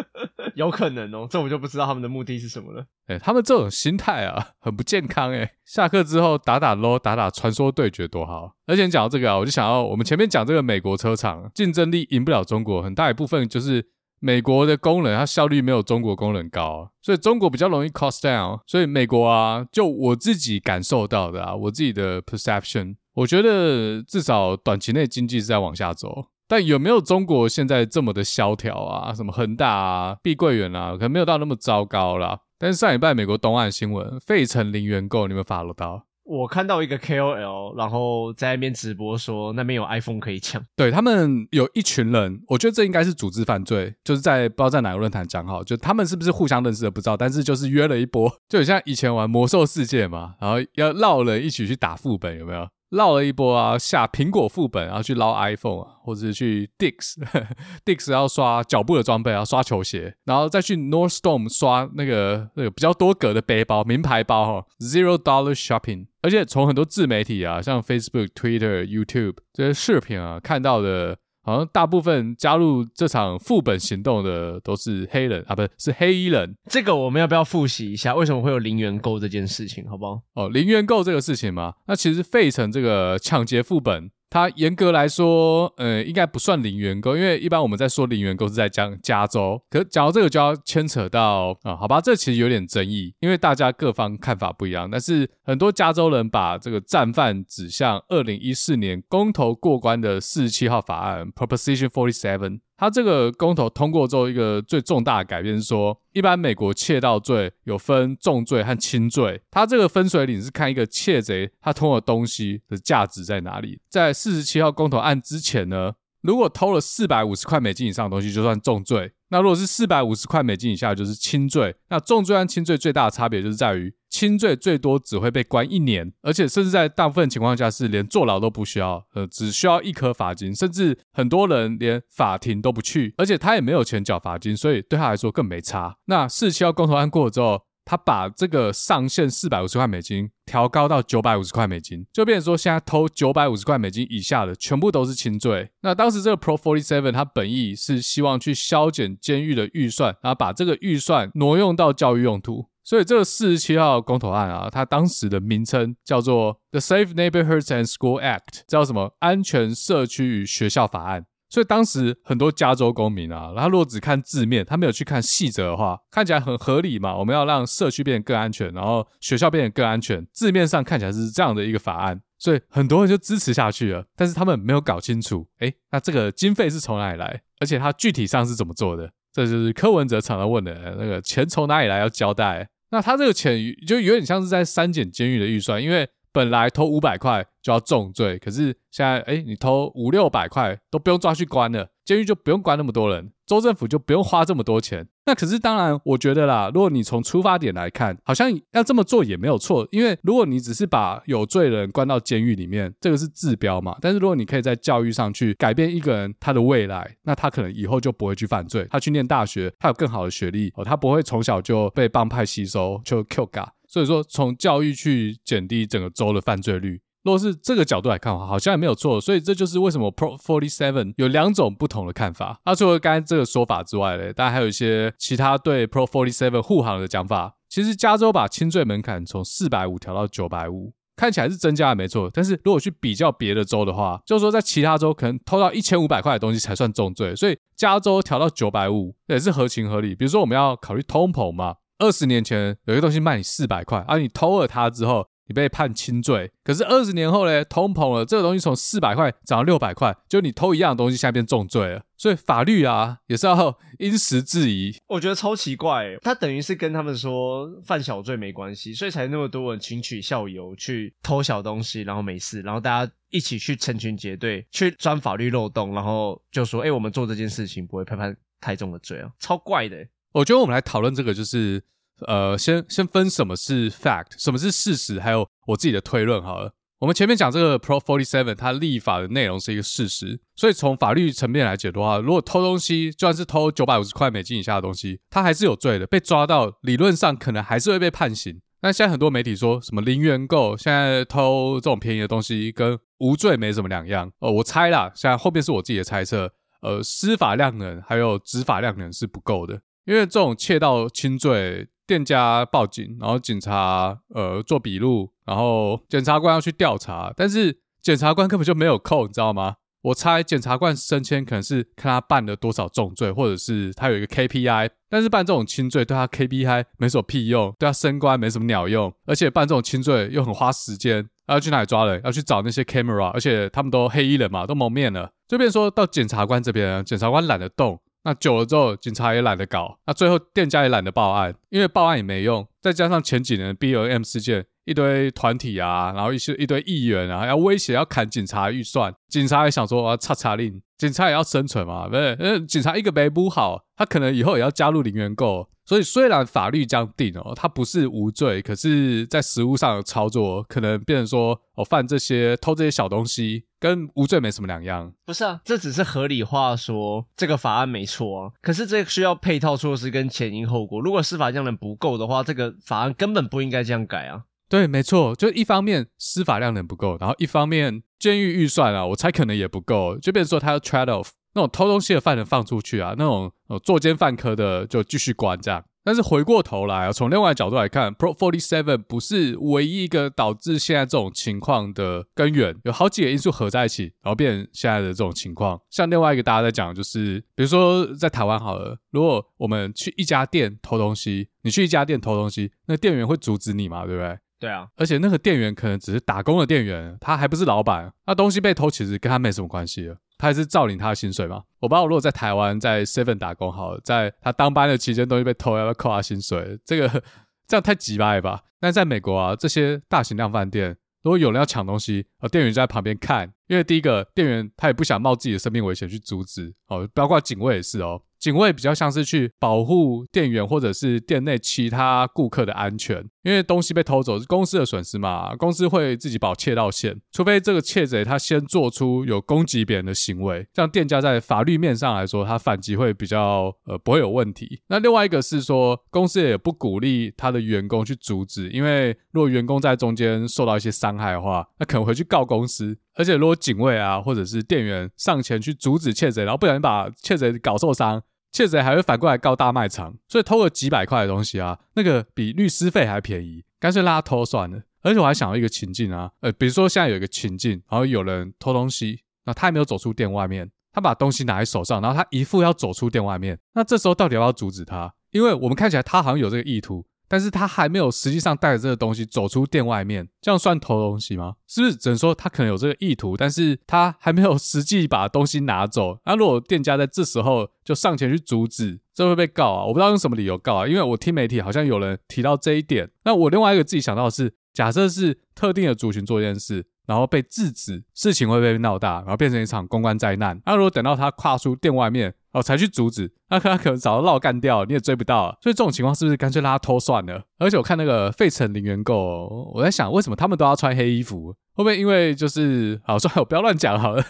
有可能哦，这我就不知道他们的目的是什么了。哎、欸，他们这种心态啊，很不健康哎。下课之后打打 LOL，打打传说对决多好。而且讲到这个啊，我就想要我们前面讲这个美国车厂竞争力赢不了中国，很大一部分就是美国的工人他效率没有中国工人高，所以中国比较容易 cost down。所以美国啊，就我自己感受到的啊，我自己的 perception，我觉得至少短期内经济是在往下走。但有没有中国现在这么的萧条啊？什么恒大啊、碧桂园啊，可能没有到那么糟糕啦。但是上礼拜美国东岸新闻，费城零元购，你们 follow 到？我看到一个 KOL，然后在那边直播说那边有 iPhone 可以抢。对，他们有一群人，我觉得这应该是组织犯罪，就是在不知道在哪个论坛讲好，就他们是不是互相认识的不知道，但是就是约了一波，就很像以前玩魔兽世界嘛，然后要绕人一起去打副本，有没有？捞了一波啊，下苹果副本，然后去捞 iPhone 啊，或者是去 Dix，Dix 要刷脚步的装备，啊刷球鞋，然后再去 North Storm 刷那个那个比较多格的背包，名牌包哈，Zero Dollar Shopping。而且从很多自媒体啊，像 Facebook、Twitter、YouTube 这些视频啊看到的。好像大部分加入这场副本行动的都是黑人啊，不是，是黑衣人。这个我们要不要复习一下？为什么会有零元购这件事情？好不好？哦，零元购这个事情嘛，那其实费城这个抢劫副本。它严格来说，呃，应该不算零元购，因为一般我们在说零元购是在讲加州。可是讲到这个就要牵扯到啊、好吧，这其实有点争议，因为大家各方看法不一样。但是很多加州人把这个战犯指向二零一四年公投过关的四十七号法案 （Proposition Forty Seven）。他这个公投通过之后，一个最重大的改变是说，一般美国窃盗罪有分重罪和轻罪。他这个分水岭是看一个窃贼他偷的东西的价值在哪里。在四十七号公投案之前呢，如果偷了四百五十块美金以上的东西，就算重罪。那如果是四百五十块美金以下，就是轻罪。那重罪和轻罪最大的差别就是在于，轻罪最多只会被关一年，而且甚至在大部分情况下是连坐牢都不需要，呃，只需要一颗罚金，甚至很多人连法庭都不去，而且他也没有钱缴罚金，所以对他来说更没差。那四七号公投案过了之后。他把这个上限四百五十块美金调高到九百五十块美金，就变成说现在偷九百五十块美金以下的全部都是轻罪。那当时这个 Pro Forty Seven 它本意是希望去削减监狱的预算，然后把这个预算挪用到教育用途。所以这个四十七号公投案啊，它当时的名称叫做 The Safe Neighborhoods and School Act，叫什么？安全社区与学校法案。所以当时很多加州公民啊，他如果只看字面，他没有去看细则的话，看起来很合理嘛。我们要让社区变得更安全，然后学校变得更安全，字面上看起来是这样的一个法案，所以很多人就支持下去了。但是他们没有搞清楚，诶，那这个经费是从哪里来，而且它具体上是怎么做的？这就是柯文哲常常问的那个钱从哪里来要交代。那他这个钱就有点像是在删减监狱的预算，因为。本来偷五百块就要重罪，可是现在哎，你偷五六百块都不用抓去关了，监狱就不用关那么多人，州政府就不用花这么多钱。那可是当然，我觉得啦，如果你从出发点来看，好像要这么做也没有错，因为如果你只是把有罪人关到监狱里面，这个是治标嘛。但是如果你可以在教育上去改变一个人他的未来，那他可能以后就不会去犯罪，他去念大学，他有更好的学历哦，他不会从小就被帮派吸收就 Q 嘎。所以说，从教育去减低整个州的犯罪率，如果是这个角度来看的话，好像也没有错。所以这就是为什么 Pro Forty Seven 有两种不同的看法。那除了刚才这个说法之外呢，当然还有一些其他对 Pro Forty Seven 护航的讲法。其实加州把轻罪门槛从四百五调到九百五，看起来是增加了没错。但是如果去比较别的州的话，就是说在其他州可能偷到一千五百块的东西才算重罪，所以加州调到九百五也是合情合理。比如说我们要考虑通膨嘛。二十年前有一个东西卖你四百块，而、你偷了它之后，你被判轻罪。可是二十年后呢，通膨了，这个东西从四百块涨到六百块，就你偷一样的东西，现在变重罪了。所以法律啊，也是要 因时制宜。我觉得超奇怪，他等于是跟他们说犯小罪没关系，所以才那么多人群起效尤去偷小东西，然后没事，然后大家一起去成群结队去钻法律漏洞，然后就说：“哎、欸，我们做这件事情不会被判太重的罪啊，超怪的。”我觉得我们来讨论这个，就是呃，先先分什么是 fact，什么是事实，还有我自己的推论好了。我们前面讲这个 Pro Forty Seven，它立法的内容是一个事实，所以从法律层面来解读的话，如果偷东西，就算是偷九百五十块美金以下的东西，他还是有罪的，被抓到理论上可能还是会被判刑。那现在很多媒体说什么零元购，现在偷这种便宜的东西跟无罪没什么两样。哦，我猜啦，现在后面是我自己的猜测，呃，司法量能还有执法量能是不够的。因为这种窃盗轻罪，店家报警，然后警察呃做笔录，然后检察官要去调查，但是检察官根本就没有扣，你知道吗？我猜检察官升迁可能是看他办了多少重罪，或者是他有一个 KPI，但是办这种轻罪对他 KPI 没什么屁用，对他升官没什么鸟用，而且办这种轻罪又很花时间，要去哪里抓人？要去找那些 camera，而且他们都黑衣人嘛，都蒙面了，就变说到检察官这边，检察官懒得动。那久了之后，警察也懒得搞，那最后店家也懒得报案，因为报案也没用。再加上前几年的 B O M 事件，一堆团体啊，然后一些一堆议员啊，要威胁要砍警察预算，警察也想说我要叉叉令，警察也要生存嘛，不是？呃，警察一个没补好，他可能以后也要加入零元购。所以虽然法律这样定哦，他不是无罪，可是，在实务上的操作，可能变成说，哦，犯这些偷这些小东西，跟无罪没什么两样。不是啊，这只是合理化说这个法案没错啊，可是这需要配套措施跟前因后果。如果司法量能不够的话，这个法案根本不应该这样改啊。对，没错，就一方面司法量能不够，然后一方面监狱预算啊，我猜可能也不够，就变成说他要 trade off。那种偷东西的犯人放出去啊，那种呃作奸犯科的就继续关这样。但是回过头来啊，从另外角度来看，Prop 47不是唯一一个导致现在这种情况的根源，有好几个因素合在一起，然后变成现在的这种情况。像另外一个大家在讲，就是比如说在台湾好了，如果我们去一家店偷东西，你去一家店偷东西，那店员会阻止你嘛，对不对？对啊，而且那个店员可能只是打工的店员，他还不是老板，那东西被偷其实跟他没什么关系了，他还是照领他的薪水嘛。我不知道如果在台湾在 Seven 打工好了，在他当班的期间东西被偷，要不要扣他薪水？这个 这样太鸡掰了吧？但在美国啊，这些大型量饭店，如果有人要抢东西，而店员就在旁边看，因为第一个店员他也不想冒自己的生命危险去阻止哦，包括警卫也是哦。警卫比较像是去保护店员或者是店内其他顾客的安全，因为东西被偷走是公司的损失嘛，公司会自己保窃盗险，除非这个窃贼他先做出有攻击别人的行为，这样店家在法律面上来说，他反击会比较呃不会有问题。那另外一个是说，公司也不鼓励他的员工去阻止，因为如果员工在中间受到一些伤害的话，那可能会去告公司。而且如果警卫啊或者是店员上前去阻止窃贼，然后不小心把窃贼搞受伤。窃贼还会反过来告大卖场，所以偷了几百块的东西啊，那个比律师费还便宜，干脆让他偷算了。而且我还想到一个情境啊，呃，比如说现在有一个情境，然后有人偷东西，那他还没有走出店外面，他把东西拿在手上，然后他一副要走出店外面，那这时候到底要不要阻止他？因为我们看起来他好像有这个意图。但是他还没有实际上带着这个东西走出店外面，这样算偷东西吗？是不是只能说他可能有这个意图，但是他还没有实际把东西拿走？那如果店家在这时候就上前去阻止，这会被告啊？我不知道用什么理由告啊，因为我听媒体好像有人提到这一点。那我另外一个自己想到的是，假设是特定的族群做一件事。然后被制止，事情会被闹大，然后变成一场公关灾难。那如果等到他跨出店外面，哦，才去阻止，那他可能早就绕干掉，你也追不到。所以这种情况是不是干脆让他偷算了？而且我看那个费城零元购，我在想，为什么他们都要穿黑衣服？会不会因为就是……好，算了，我不要乱讲好了。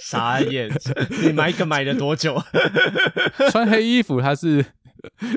傻眼，你买一个买了多久？穿黑衣服，它是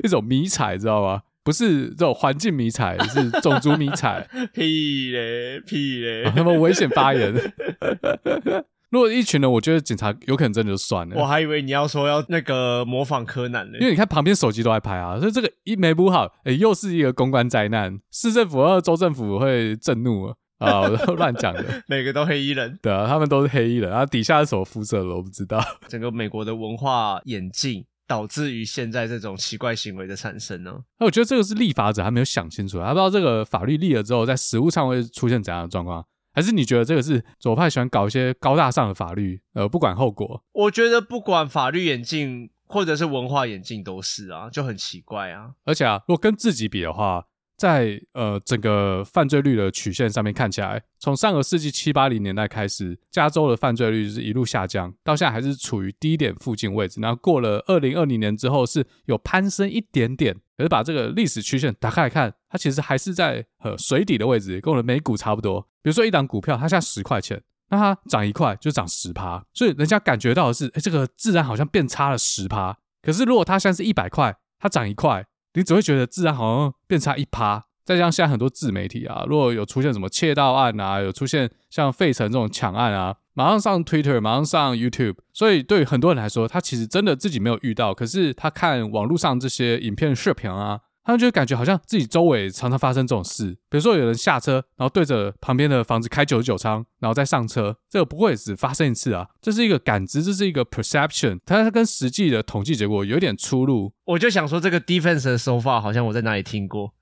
一种迷彩，知道吗？不是这种环境迷彩，是种族迷彩。屁嘞，屁嘞！那么危险发言。如果一群人，我觉得警察有可能真的就算了。我还以为你要说要那个模仿柯南呢，因为你看旁边手机都在拍啊，所以这个一没补好，哎，又是一个公关灾难。市政府和州政府会震怒啊！我都乱讲的，每个都黑衣人。对啊，他们都是黑衣人，然后底下是什么肤色的我不知道。整个美国的文化演进。导致于现在这种奇怪行为的产生呢？那我觉得这个是立法者还没有想清楚，他不知道这个法律立了之后，在实务上会出现怎样的状况？还是你觉得这个是左派喜欢搞一些高大上的法律，呃，不管后果？我觉得不管法律眼镜或者是文化眼镜都是啊，就很奇怪啊。而且啊，如果跟自己比的话。在呃整个犯罪率的曲线上面看起来，从上个世纪七八零年代开始，加州的犯罪率是一路下降，到现在还是处于低点附近位置。然后过了二零二零年之后，是有攀升一点点。可是把这个历史曲线打开来看，它其实还是在呃水底的位置，跟我的美股差不多。比如说一档股票，它现在十块钱，那它涨一块就涨十趴，所以人家感觉到的是，哎，这个自然好像变差了十趴。可是如果它现在是一百块，它涨一块。你只会觉得自然好像变差一趴，再加上现在很多自媒体啊，如果有出现什么窃盗案啊，有出现像费城这种抢案啊，马上上 Twitter，马上上 YouTube，所以对很多人来说，他其实真的自己没有遇到，可是他看网络上这些影片视频啊。他们就会感觉好像自己周围常常发生这种事，比如说有人下车，然后对着旁边的房子开九十九枪，然后再上车，这个不会只发生一次啊，这是一个感知，这是一个 perception，它跟实际的统计结果有点出入。我就想说，这个 defense 的手法好像我在哪里听过，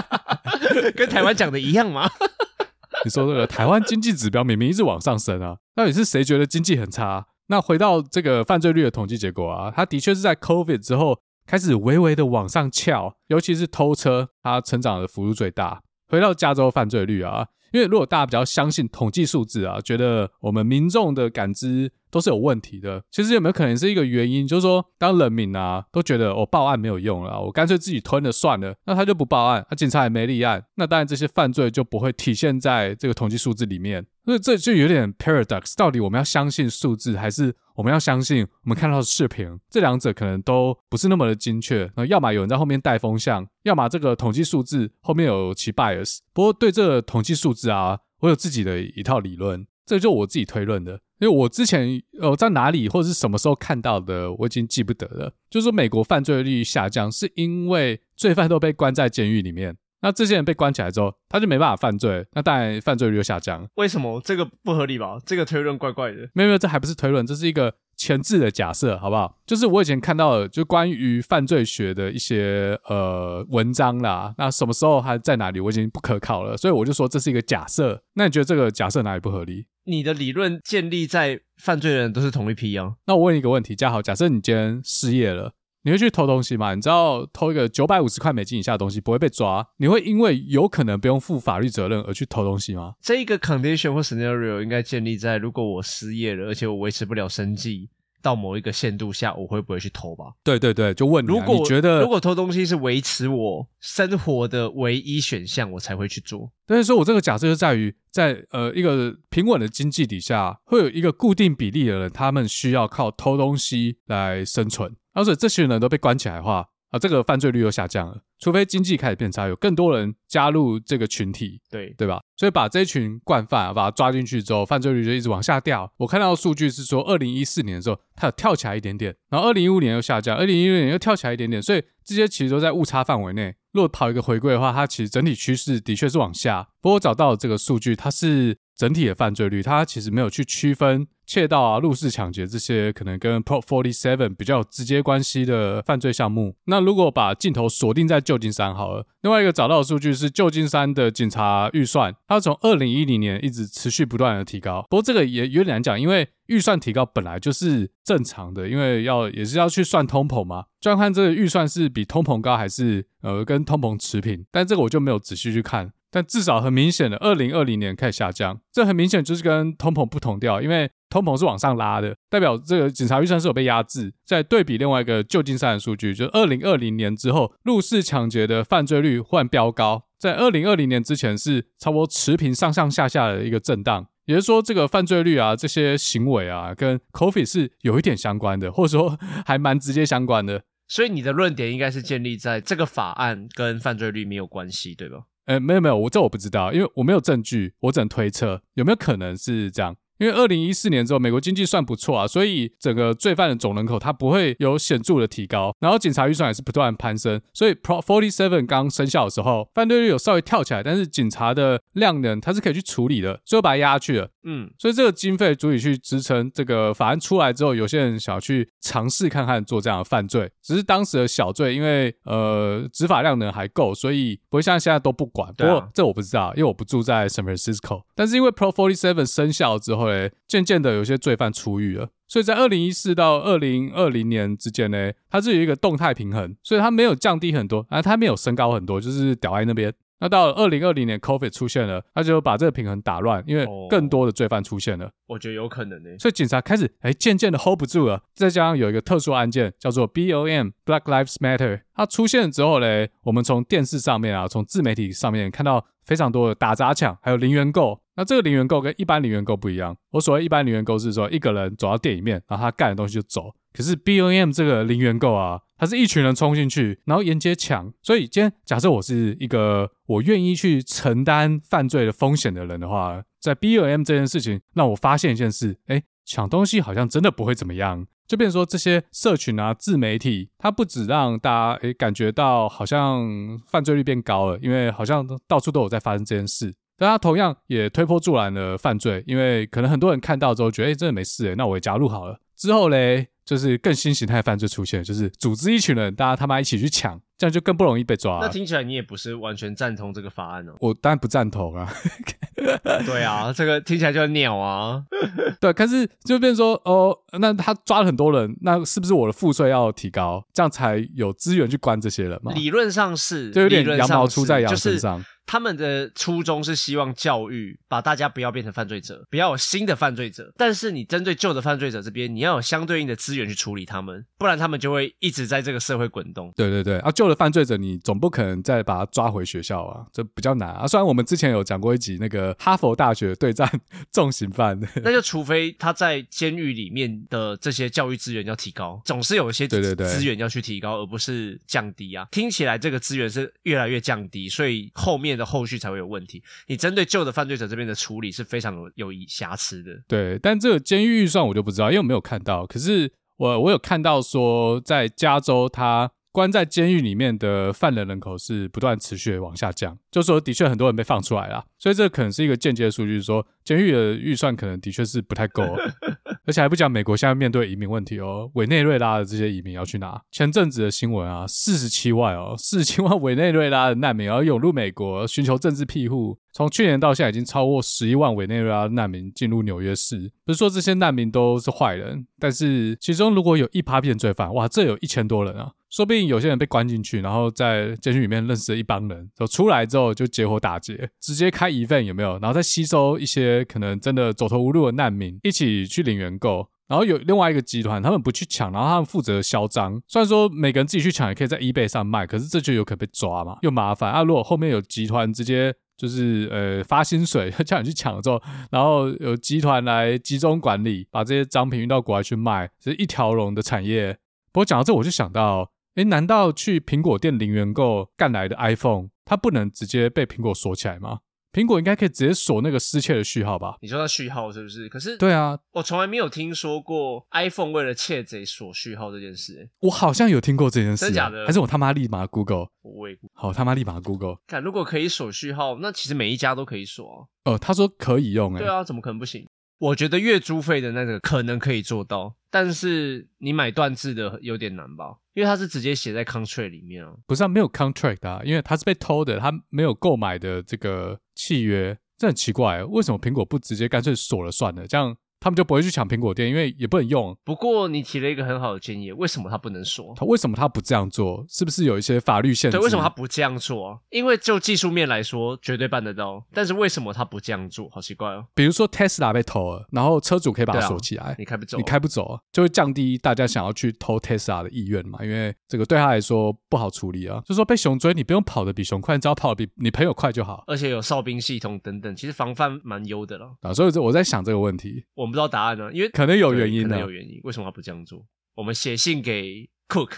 跟台湾讲的一样吗？你说这个台湾经济指标明明一直往上升啊，到底是谁觉得经济很差？那回到这个犯罪率的统计结果啊，它的确是在 COVID 之后。开始微微的往上翘，尤其是偷车，它成长的幅度最大。回到加州犯罪率啊，因为如果大家比较相信统计数字啊，觉得我们民众的感知都是有问题的，其实有没有可能是一个原因，就是说当人民啊都觉得我报案没有用了，我干脆自己吞了算了，那他就不报案，那警察也没立案，那当然这些犯罪就不会体现在这个统计数字里面。所以这就有点 paradox，到底我们要相信数字，还是我们要相信我们看到的视频？这两者可能都不是那么的精确。那要么有人在后面带风向，要么这个统计数字后面有其 bias。不过对这个统计数字啊，我有自己的一套理论，这就我自己推论的。因为我之前呃在哪里或者是什么时候看到的，我已经记不得了。就是说美国犯罪率下降，是因为罪犯都被关在监狱里面。那这些人被关起来之后，他就没办法犯罪，那当然犯罪率就下降。为什么？这个不合理吧？这个推论怪怪的。没有没有，这还不是推论，这是一个前置的假设，好不好？就是我以前看到的，就关于犯罪学的一些呃文章啦。那什么时候还在哪里，我已经不可靠了，所以我就说这是一个假设。那你觉得这个假设哪里不合理？你的理论建立在犯罪的人都是同一批啊。那我问你一个问题，嘉豪，假设你今天失业了。你会去偷东西吗？你知道偷一个九百五十块美金以下的东西不会被抓，你会因为有可能不用负法律责任而去偷东西吗？这一个 condition 或 scenario 应该建立在如果我失业了，而且我维持不了生计。到某一个限度下，我会不会去偷吧？对对对，就问你、啊，如果你觉得如果偷东西是维持我生活的唯一选项，我才会去做。但是说我这个假设就在于，在呃一个平稳的经济底下，会有一个固定比例的人，他们需要靠偷东西来生存，而且这些人都被关起来的话。啊，这个犯罪率又下降了，除非经济开始变差，有更多人加入这个群体，对对吧？所以把这群惯犯啊，把他抓进去之后，犯罪率就一直往下掉。我看到的数据是说，二零一四年的时候，它有跳起来一点点，然后二零一五年又下降，二零一六年又跳起来一点点，所以这些其实都在误差范围内。如果跑一个回归的话，它其实整体趋势的确是往下。不过我找到这个数据，它是整体的犯罪率，它其实没有去区分。窃盗啊、入室抢劫这些可能跟 Prop 47比较有直接关系的犯罪项目。那如果把镜头锁定在旧金山好了，另外一个找到的数据是旧金山的警察预算，它从二零一零年一直持续不断的提高。不过这个也有点难讲，因为预算提高本来就是正常的，因为要也是要去算通膨嘛，就要看这个预算是比通膨高还是呃跟通膨持平。但这个我就没有仔细去看。但至少很明显的，二零二零年开始下降，这很明显就是跟通膨不同调，因为通膨是往上拉的，代表这个警察预算是有被压制。再对比另外一个旧金山的数据，就是二零二零年之后，入室抢劫的犯罪率忽然飙高，在二零二零年之前是差不多持平上上下下的一个震荡，也就是说这个犯罪率啊，这些行为啊，跟 COVID 是有一点相关的，或者说 还蛮直接相关的。所以你的论点应该是建立在这个法案跟犯罪率没有关系，对吧？哎，没有没有，我这我不知道，因为我没有证据，我只能推测有没有可能是这样。因为二零一四年之后，美国经济算不错啊，所以整个罪犯的总人口它不会有显著的提高，然后警察预算也是不断攀升，所以 Prop 47刚生效的时候，犯罪率有稍微跳起来，但是警察的量能它是可以去处理的，最后把它压下去了。嗯，所以这个经费足以去支撑这个法案出来之后，有些人想要去尝试看看做这样的犯罪，只是当时的小罪，因为呃执法量能还够，所以不会像现在都不管。不过这我不知道，因为我不住在 San Francisco，但是因为 Prop 47生效之后。对，渐渐的有些罪犯出狱了，所以在二零一四到二零二零年之间呢，它是有一个动态平衡，所以它没有降低很多，啊，它没有升高很多，就是屌在那边。那到了二零二零年，COVID 出现了，他就把这个平衡打乱，因为更多的罪犯出现了。哦、我觉得有可能呢，所以警察开始哎，渐渐的 hold 不住了。再加上有一个特殊案件叫做 BOM（Black Lives Matter，它出现之后呢，我们从电视上面啊，从自媒体上面看到非常多的打砸抢，还有零元购。那这个零元购跟一般零元购不一样。我所谓一般零元购是说一个人走到店里面，然后他干的东西就走。可是 B O M 这个零元购啊，它是一群人冲进去，然后沿街抢。所以今天假设我是一个我愿意去承担犯罪的风险的人的话，在 B O M 这件事情让我发现一件事，哎，抢东西好像真的不会怎么样。就变说这些社群啊、自媒体，它不止让大家诶感觉到好像犯罪率变高了，因为好像到处都有在发生这件事。但他同样也推波助澜了犯罪，因为可能很多人看到之后觉得，哎，真的没事诶，那我也加入好了。之后嘞，就是更新形态犯罪出现，就是组织一群人，大家他妈一起去抢，这样就更不容易被抓。那听起来你也不是完全赞同这个法案哦？我当然不赞同啊。对啊，这个听起来就很鸟啊。对，可是就变成说，哦，那他抓了很多人，那是不是我的赋税要提高，这样才有资源去关这些人嘛？理论上是，就有点羊毛出在羊身上。他们的初衷是希望教育把大家不要变成犯罪者，不要有新的犯罪者。但是你针对旧的犯罪者这边，你要有相对应的资源去处理他们，不然他们就会一直在这个社会滚动。对对对，啊，旧的犯罪者你总不可能再把他抓回学校啊，这比较难啊。虽然我们之前有讲过一集那个哈佛大学对战 重刑犯，那就除非他在监狱里面的这些教育资源要提高，总是有一些对对对资源要去提高，而不是降低啊。听起来这个资源是越来越降低，所以后面的后续才会有问题。你针对旧的犯罪者这边的处理是非常有有瑕疵的。对，但这个监狱预算我就不知道，因为我没有看到。可是我我有看到说，在加州他。关在监狱里面的犯人人口是不断持续往下降，就说的确很多人被放出来了，所以这可能是一个间接的数据，说监狱的预算可能的确是不太够，而且还不讲美国现在面对移民问题哦，委内瑞拉的这些移民要去哪？前阵子的新闻啊，四十七万哦，四十七万委内瑞拉的难民要涌入美国寻求政治庇护。从去年到现在，已经超过十一万委内瑞拉难民进入纽约市。不是说这些难民都是坏人，但是其中如果有一趴变罪犯，哇，这有一千多人啊！说不定有些人被关进去，然后在监狱里面认识了一帮人，走出来之后就结伙打劫，直接开 event 有没有？然后再吸收一些可能真的走投无路的难民，一起去领元购。然后有另外一个集团，他们不去抢，然后他们负责销赃。虽然说每个人自己去抢也可以在 eBay 上卖，可是这就有可能被抓嘛，又麻烦啊！如果后面有集团直接就是呃发薪水 叫你去抢了之后，然后有集团来集中管理，把这些赃品运到国外去卖，是一条龙的产业。不过讲到这，我就想到，诶，难道去苹果店零元购干来的 iPhone，它不能直接被苹果锁起来吗？苹果应该可以直接锁那个失窃的序号吧？你说它序号是不是？可是对啊，我从来没有听说过 iPhone 为了窃贼锁序号这件事、欸。我好像有听过这件事、啊，真假的？还是我他妈立马 Google？我也好他妈立马 Google。看，如果可以锁序号，那其实每一家都可以锁、啊。哦，他说可以用、欸，哎，对啊，怎么可能不行？我觉得月租费的那个可能可以做到，但是你买断制的有点难吧？因为它是直接写在 contract 里面啊。不是啊，没有 contract 啊，因为它是被偷的，它没有购买的这个契约。这很奇怪，为什么苹果不直接干脆锁了算了？这样。他们就不会去抢苹果店，因为也不能用。不过你提了一个很好的建议，为什么他不能锁？他为什么他不这样做？是不是有一些法律限制？对，为什么他不这样做？因为就技术面来说，绝对办得到。但是为什么他不这样做？好奇怪哦。比如说 Tesla 被偷了，然后车主可以把它锁起来，啊、你开不走，你开不走，就会降低大家想要去偷 Tesla 的意愿嘛。因为这个对他来说不好处理啊。就说被熊追，你不用跑得比熊快，你只要跑得比你朋友快就好。而且有哨兵系统等等，其实防范蛮优的了啊。所以我在想这个问题，我们不知道答案呢，因为。可能有原因的，可能有原因。为什么他不这样做？我们写信给 Cook，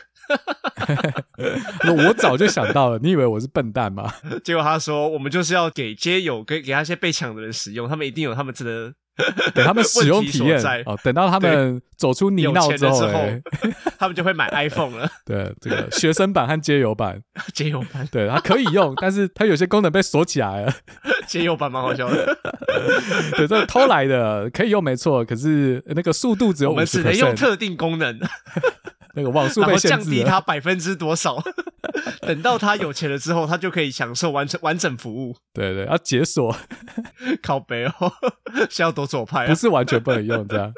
我早就想到了。你以为我是笨蛋吗？结果他说，我们就是要给街友，给给那些被抢的人使用，他们一定有他们值得。等他们使用体验哦，等到他们走出泥淖之后，之后他们就会买 iPhone 了。对，这个学生版和街友版，街友版，对，它可以用，但是它有些功能被锁起来了。街友版蛮好笑的，对，这偷来的可以用没错，可是那个速度只有我们只能用特定功能。那个网速被限制，降低它百分之多少？等到他有钱了之后，他就可以享受完成完整服务。对对，要解锁，靠背哦，是要多左派啊？不是完全不能用这样，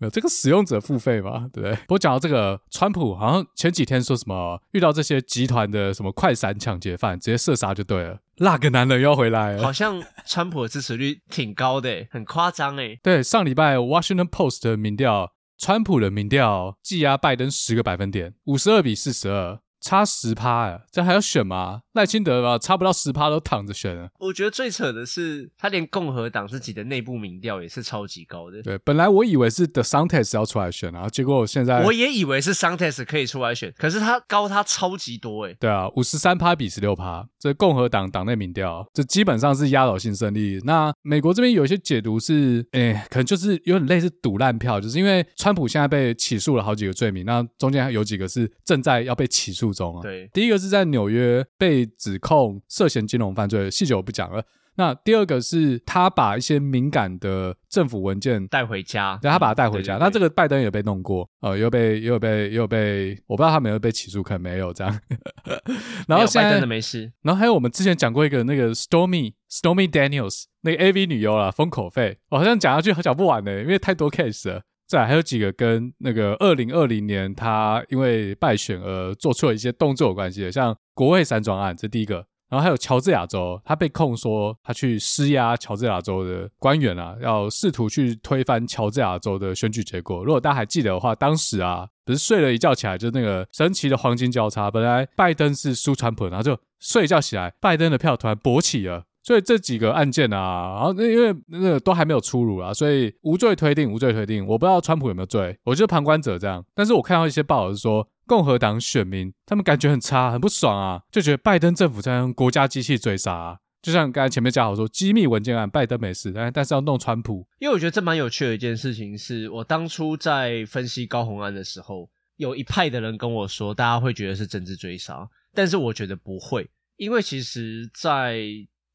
没有这个使用者付费嘛？对不对？不过讲到这个，川普好像前几天说什么，遇到这些集团的什么快闪抢劫犯，直接射杀就对了。那个男人要回来了，好像川普的支持率挺高的，很夸张哎。对，上礼拜 Washington Post 的民调。川普的民调技压拜登十个百分点，五十二比四十二。差十趴呀，这还要选吗？赖清德吧，差不到十趴都躺着选了。我觉得最扯的是，他连共和党自己的内部民调也是超级高的。对，本来我以为是 DeSantis 要出来选，然后结果我现在我也以为是 DeSantis 可以出来选，可是他高他超级多诶。对啊，五十三趴比十六趴，这共和党党内民调，这基本上是压倒性胜利。那美国这边有一些解读是，哎，可能就是有点类似赌烂票，就是因为川普现在被起诉了好几个罪名，那中间还有几个是正在要被起诉。中啊，对，第一个是在纽约被指控涉嫌金融犯罪，细节我不讲了。那第二个是他把一些敏感的政府文件带回家，对，他把它带回家。对对对，那这个拜登也被弄过，呃，又被又被又被，我不知道他有没有被起诉，可能没有这样。然后现在拜登的没事。然后还有我们之前讲过一个那个 Stormy Stormy Daniels 那个 AV 女优啦，封口费，我好像讲下去讲不完呢，因为太多 case 了。再还有几个跟那个二零二零年他因为败选而做出了一些动作有关系的，像国会山庄案，这第一个。然后还有乔治亚州，他被控说他去施压乔治亚州的官员啊，要试图去推翻乔治亚州的选举结果。如果大家还记得的话，当时啊，不是睡了一觉起来，就那个神奇的黄金交叉，本来拜登是输川普，然后就睡一觉起来，拜登的票突然勃起了。所以这几个案件啊，然后那因为那个都还没有出炉啊，所以无罪推定，无罪推定。我不知道川普有没有罪，我就是旁观者这样。但是我看到一些报道是说，共和党选民他们感觉很差，很不爽啊，就觉得拜登政府在用国家机器追杀啊。就像刚才前面讲好说，机密文件案拜登没事，但但是要弄川普。因为我觉得这蛮有趣的一件事情是，我当初在分析高红案的时候，有一派的人跟我说，大家会觉得是政治追杀，但是我觉得不会，因为其实，在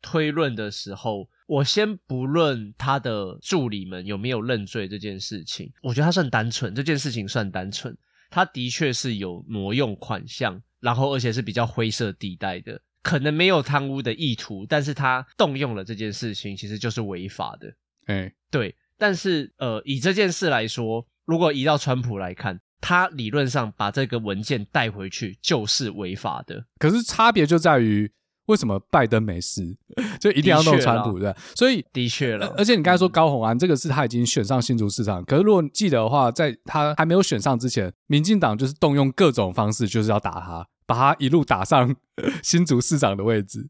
推论的时候，我先不论他的助理们有没有认罪这件事情，我觉得他算单纯，这件事情算单纯。他的确是有挪用款项，然后而且是比较灰色地带的，可能没有贪污的意图，但是他动用了这件事情，其实就是违法的。哎，对。但是呃，以这件事来说，如果移到川普来看，他理论上把这个文件带回去就是违法的。可是差别就在于。为什么拜登没事，就一定要弄川普的？所以的确了，而且你刚才说高红安这个是他已经选上新竹市长，可是如果记得的话，在他还没有选上之前，民进党就是动用各种方式，就是要打他，把他一路打上 新竹市长的位置。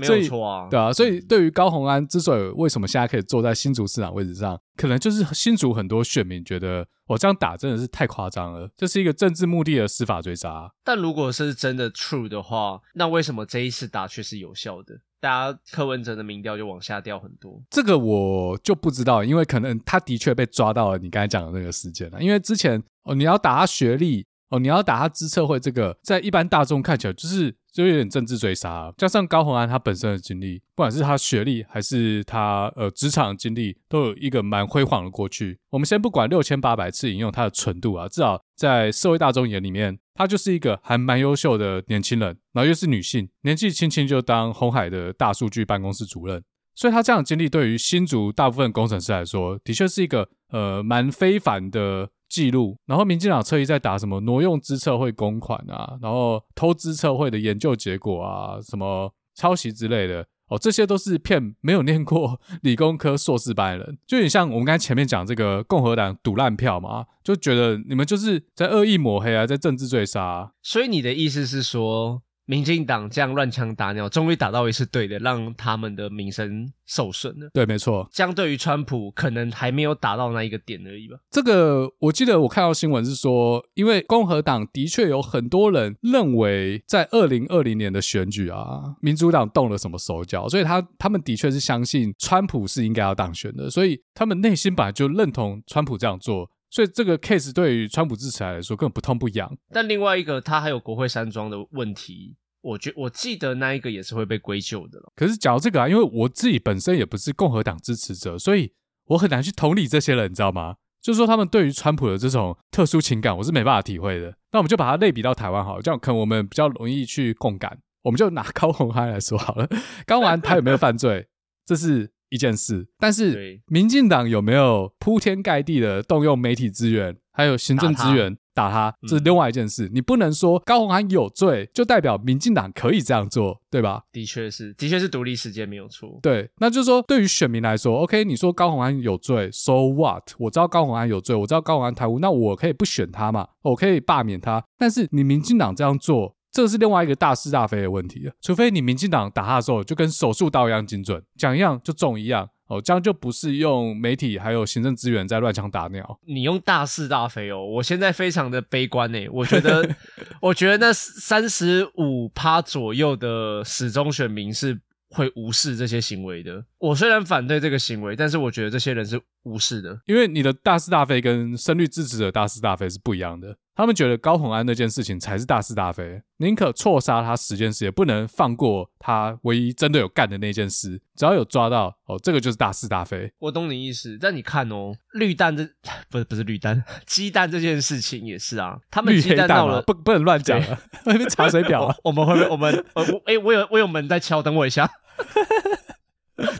没有错啊，对啊，所以对于高虹安之所以为什么现在可以坐在新竹市长位置上，可能就是新竹很多选民觉得我这样打真的是太夸张了，这是一个政治目的的司法追杀。但如果是真的 true 的话，那为什么这一次打却是有效的？大家柯文哲的民调就往下掉很多，这个我就不知道，因为可能他的确被抓到了你刚才讲的那个事件了，因为之前哦你要打他学历。哦，你要打他资策会这个，在一般大众看起来就是就有点政治追杀，加上高虹安他本身的经历，不管是他学历还是他呃职场经历，都有一个蛮辉煌的过去。我们先不管六千八百次引用他的纯度啊，至少在社会大众眼里面，他就是一个还蛮优秀的年轻人，然后又是女性，年纪轻轻就当红海的大数据办公室主任，所以他这样的经历对于新竹大部分工程师来说，的确是一个呃蛮非凡的。记录，然后民进党侧翼在打什么挪用资策会公款啊，然后偷资策会的研究结果啊，什么抄袭之类的哦，这些都是骗没有念过理工科硕士班的人，就有点像我们刚才前面讲这个共和党赌烂票嘛，就觉得你们就是在恶意抹黑啊，在政治追杀。所以你的意思是说？民进党这样乱枪打鸟，终于打到一次对的，让他们的名声受损了。对，没错。相对于川普，可能还没有打到那一个点而已吧。这个我记得我看到新闻是说，因为共和党的确有很多人认为，在二零二零年的选举啊，民主党动了什么手脚，所以他他们的确是相信川普是应该要当选的，所以他们内心本来就认同川普这样做，所以这个 case 对于川普支持来说根本不痛不痒。但另外一个，他还有国会山庄的问题。我觉我记得那一个也是会被归咎的了。可是讲到这个啊，因为我自己本身也不是共和党支持者，所以我很难去同理这些人，你知道吗？就是说他们对于川普的这种特殊情感，我是没办法体会的。那我们就把它类比到台湾好了，这样可能我们比较容易去共感。我们就拿高虹安来说好了，高虹安他有没有犯罪，这是一件事。但是民进党有没有铺天盖地的动用媒体资源，还有行政资源？打他，这是另外一件事。嗯、你不能说高虹安有罪，就代表民进党可以这样做，对吧？的确是，的确是独立事件没有错。对，那就是说，对于选民来说，OK，你说高虹安有罪，So what？我知道高虹安有罪，我知道高虹安贪污，那我可以不选他嘛？我可以罢免他。但是你民进党这样做，这是另外一个大是大非的问题了。除非你民进党打他的时候，就跟手术刀一样精准，讲一样就中一样。哦，这样就不是用媒体还有行政资源在乱枪打鸟。你用大是大非哦，我现在非常的悲观诶，我觉得，我觉得那三十五趴左右的始终选民是会无视这些行为的。我虽然反对这个行为，但是我觉得这些人是无视的，因为你的大是大非跟声律支持者大是大非是不一样的。他们觉得高洪安那件事情才是大是大非，宁可错杀他十件事，也不能放过他唯一真的有干的那件事。只要有抓到哦，这个就是大是大非。我懂你意思，但你看哦，绿蛋这 不是不是绿蛋，鸡蛋这件事情也是啊。他们鸡蛋到了，不不能乱讲啊，那边查水表啊。我们会不会我们呃我哎、欸，我有我有门在敲，等我一下。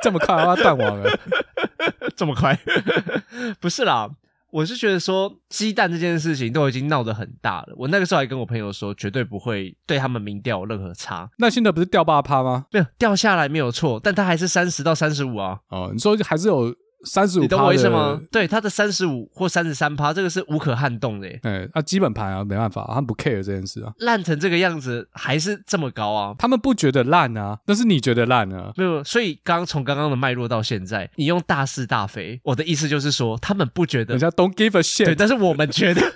这么快啊，断网了，这么快？不是啦。我是觉得说鸡蛋这件事情都已经闹得很大了，我那个时候还跟我朋友说，绝对不会对他们民调有任何差。那现在不是掉八趴吗？没有掉下来没有错，但他还是三十到三十五啊。哦，你说还是有。三十五，你懂我意思吗？对，他的三十五或三十三趴，这个是无可撼动的。哎，那基本盘啊，没办法，他们不 care 这件事啊。烂成这个样子，还是这么高啊？他们不觉得烂啊，那是你觉得烂啊。没有，所以刚从刚刚的脉络到现在，你用大是大非，我的意思就是说，他们不觉得，人家 don't give a shit。对，但是我们觉得。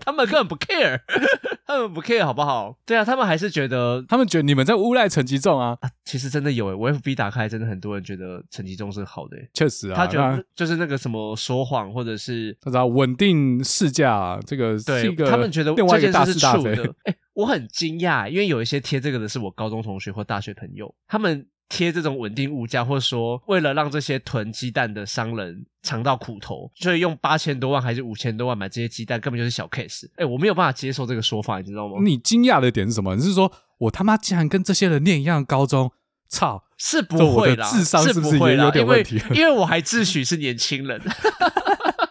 他们根本不 care，他们不 care 好不好？对啊，他们还是觉得，他们觉得你们在诬赖陈吉仲啊，啊。其实真的有诶，我 FB 打开，真的很多人觉得陈吉仲是好的。确实啊，他觉得就是那个什么说谎，或者是他知道稳定市价，这个是一个他们觉得这件事是 true 的。哎，我很惊讶，因为有一些贴这个的是我高中同学或大学朋友，他们。贴这种稳定物价，或者说为了让这些囤鸡蛋的商人尝到苦头，所以用八千多万还是五千多万买这些鸡蛋，根本就是小 case。哎，我没有办法接受这个说法，你知道吗？你惊讶的点是什么？你是说我他妈竟然跟这些人念一样高中？操，是不会啦，智商是不是也有点问题？因为，因为我还自诩是年轻人。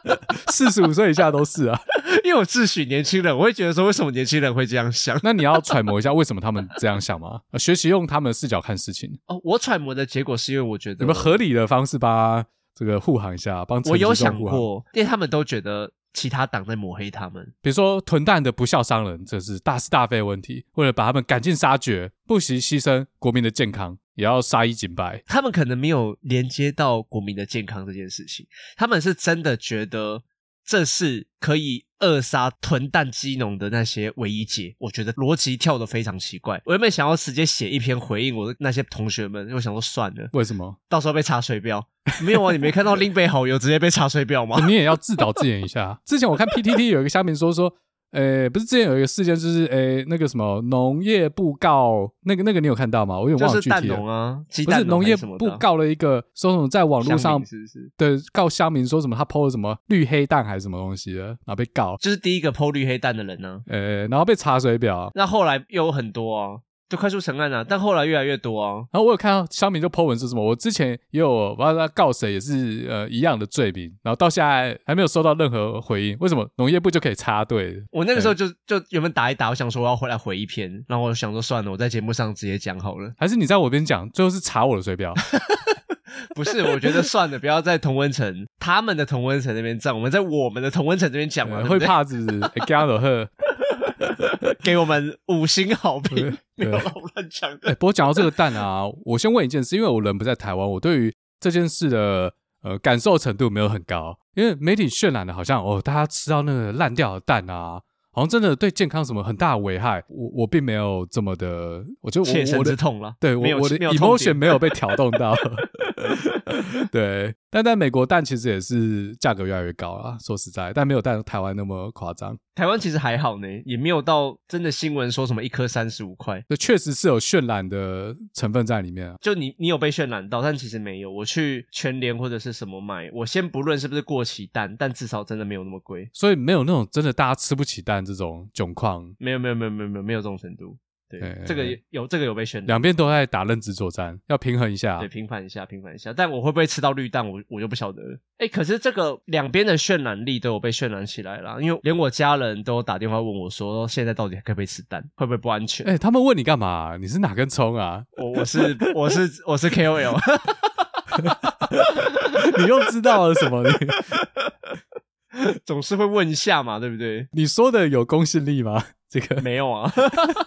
四十五岁以下都是啊，因为我自诩年轻人，我会觉得说，为什么年轻人会这样想？那你要揣摩一下为什么他们这样想吗？学习用他们的视角看事情。哦，我揣摩的结果是因为我觉得有没有合理的方式吧这个护航一下，帮我有想过，因为他们都觉得其他党在抹黑他们，比如说囤蛋的不孝商人，这是大是大非的问题，为了把他们赶尽杀绝，不惜牺牲国民的健康，也要杀一儆百。他们可能没有连接到国民的健康这件事情，他们是真的觉得。这是可以扼杀囤蛋鸡农的那些唯一解，我觉得逻辑跳的非常奇怪。我原本想要直接写一篇回应我的那些同学们，我想说算了，为什么？到时候被查水标？没有啊，你没看到林北好友直接被查水表吗？你也要自导自演一下。之前我看 PTT 有一个下面说说。诶，不是之前有一个事件，就是诶，那个什么农业部告那个那个，你有看到吗？我有点忘了具体了。就是蛋农啊，不是农业部告了一个说什么在网络上是是对告乡民说什么他 PO 了什么绿黑蛋还是什么东西的，然后被告，就是第一个 PO 绿黑蛋的人呢、啊。诶，然后被查水表，那后来又有很多啊。就快速成案了、啊，但后来越来越多啊。然后我有看到乡民就 po 文是什么，我之前也有不知道他告谁，也是呃一样的罪名，然后到现在还没有收到任何回应。为什么农业部就可以插队？我那个时候就就原本打一打，我想说我要回来回一篇，然后我想说算了，我在节目上直接讲好了。还是你在我边讲，最后是查我的水表？不是，我觉得算了，不要在同温层他们的同温层那边站，我们在我们的同温层这边讲嘛，会怕是不是？加了贺。给我们五星好评，没有老乱讲的。哎，不过讲到这个蛋啊，我先问一件事，因为我人不在台湾，我对于这件事的呃感受程度没有很高。因为媒体渲染的，好像哦，大家吃到那个烂掉的蛋啊，好像真的对健康什么很大的危害。我我并没有这么的，我就切身之痛了。对，我我的 emotion 没有被挑动到。对，但在美国蛋其实也是价格越来越高啊。说实在，但没有在台湾那么夸张。台湾其实还好呢，也没有到真的新闻说什么一颗三十五块。这确实是有渲染的成分在里面啊。就你你有被渲染到，但其实没有。我去全联或者是什么买，我先不论是不是过期蛋，但至少真的没有那么贵。所以没有那种真的大家吃不起蛋这种窘况。没有没有没有没有没有没有这种程度。对，欸、这个有这个有被宣传，两边都在打认知作战，要平衡一下。对，平衡一下，平衡一下。但我会不会吃到绿蛋，我我就不晓得了。哎、欸，可是这个两边的渲染力都有被渲染起来了，因为连我家人都打电话问我说，现在到底可不可以吃蛋，会不会不安全？哎、欸，他们问你干嘛？你是哪根葱啊？我我是我是我是 KOL，你又知道了什么？你 总是会问一下嘛，对不对？你说的有公信力吗？这个没有啊，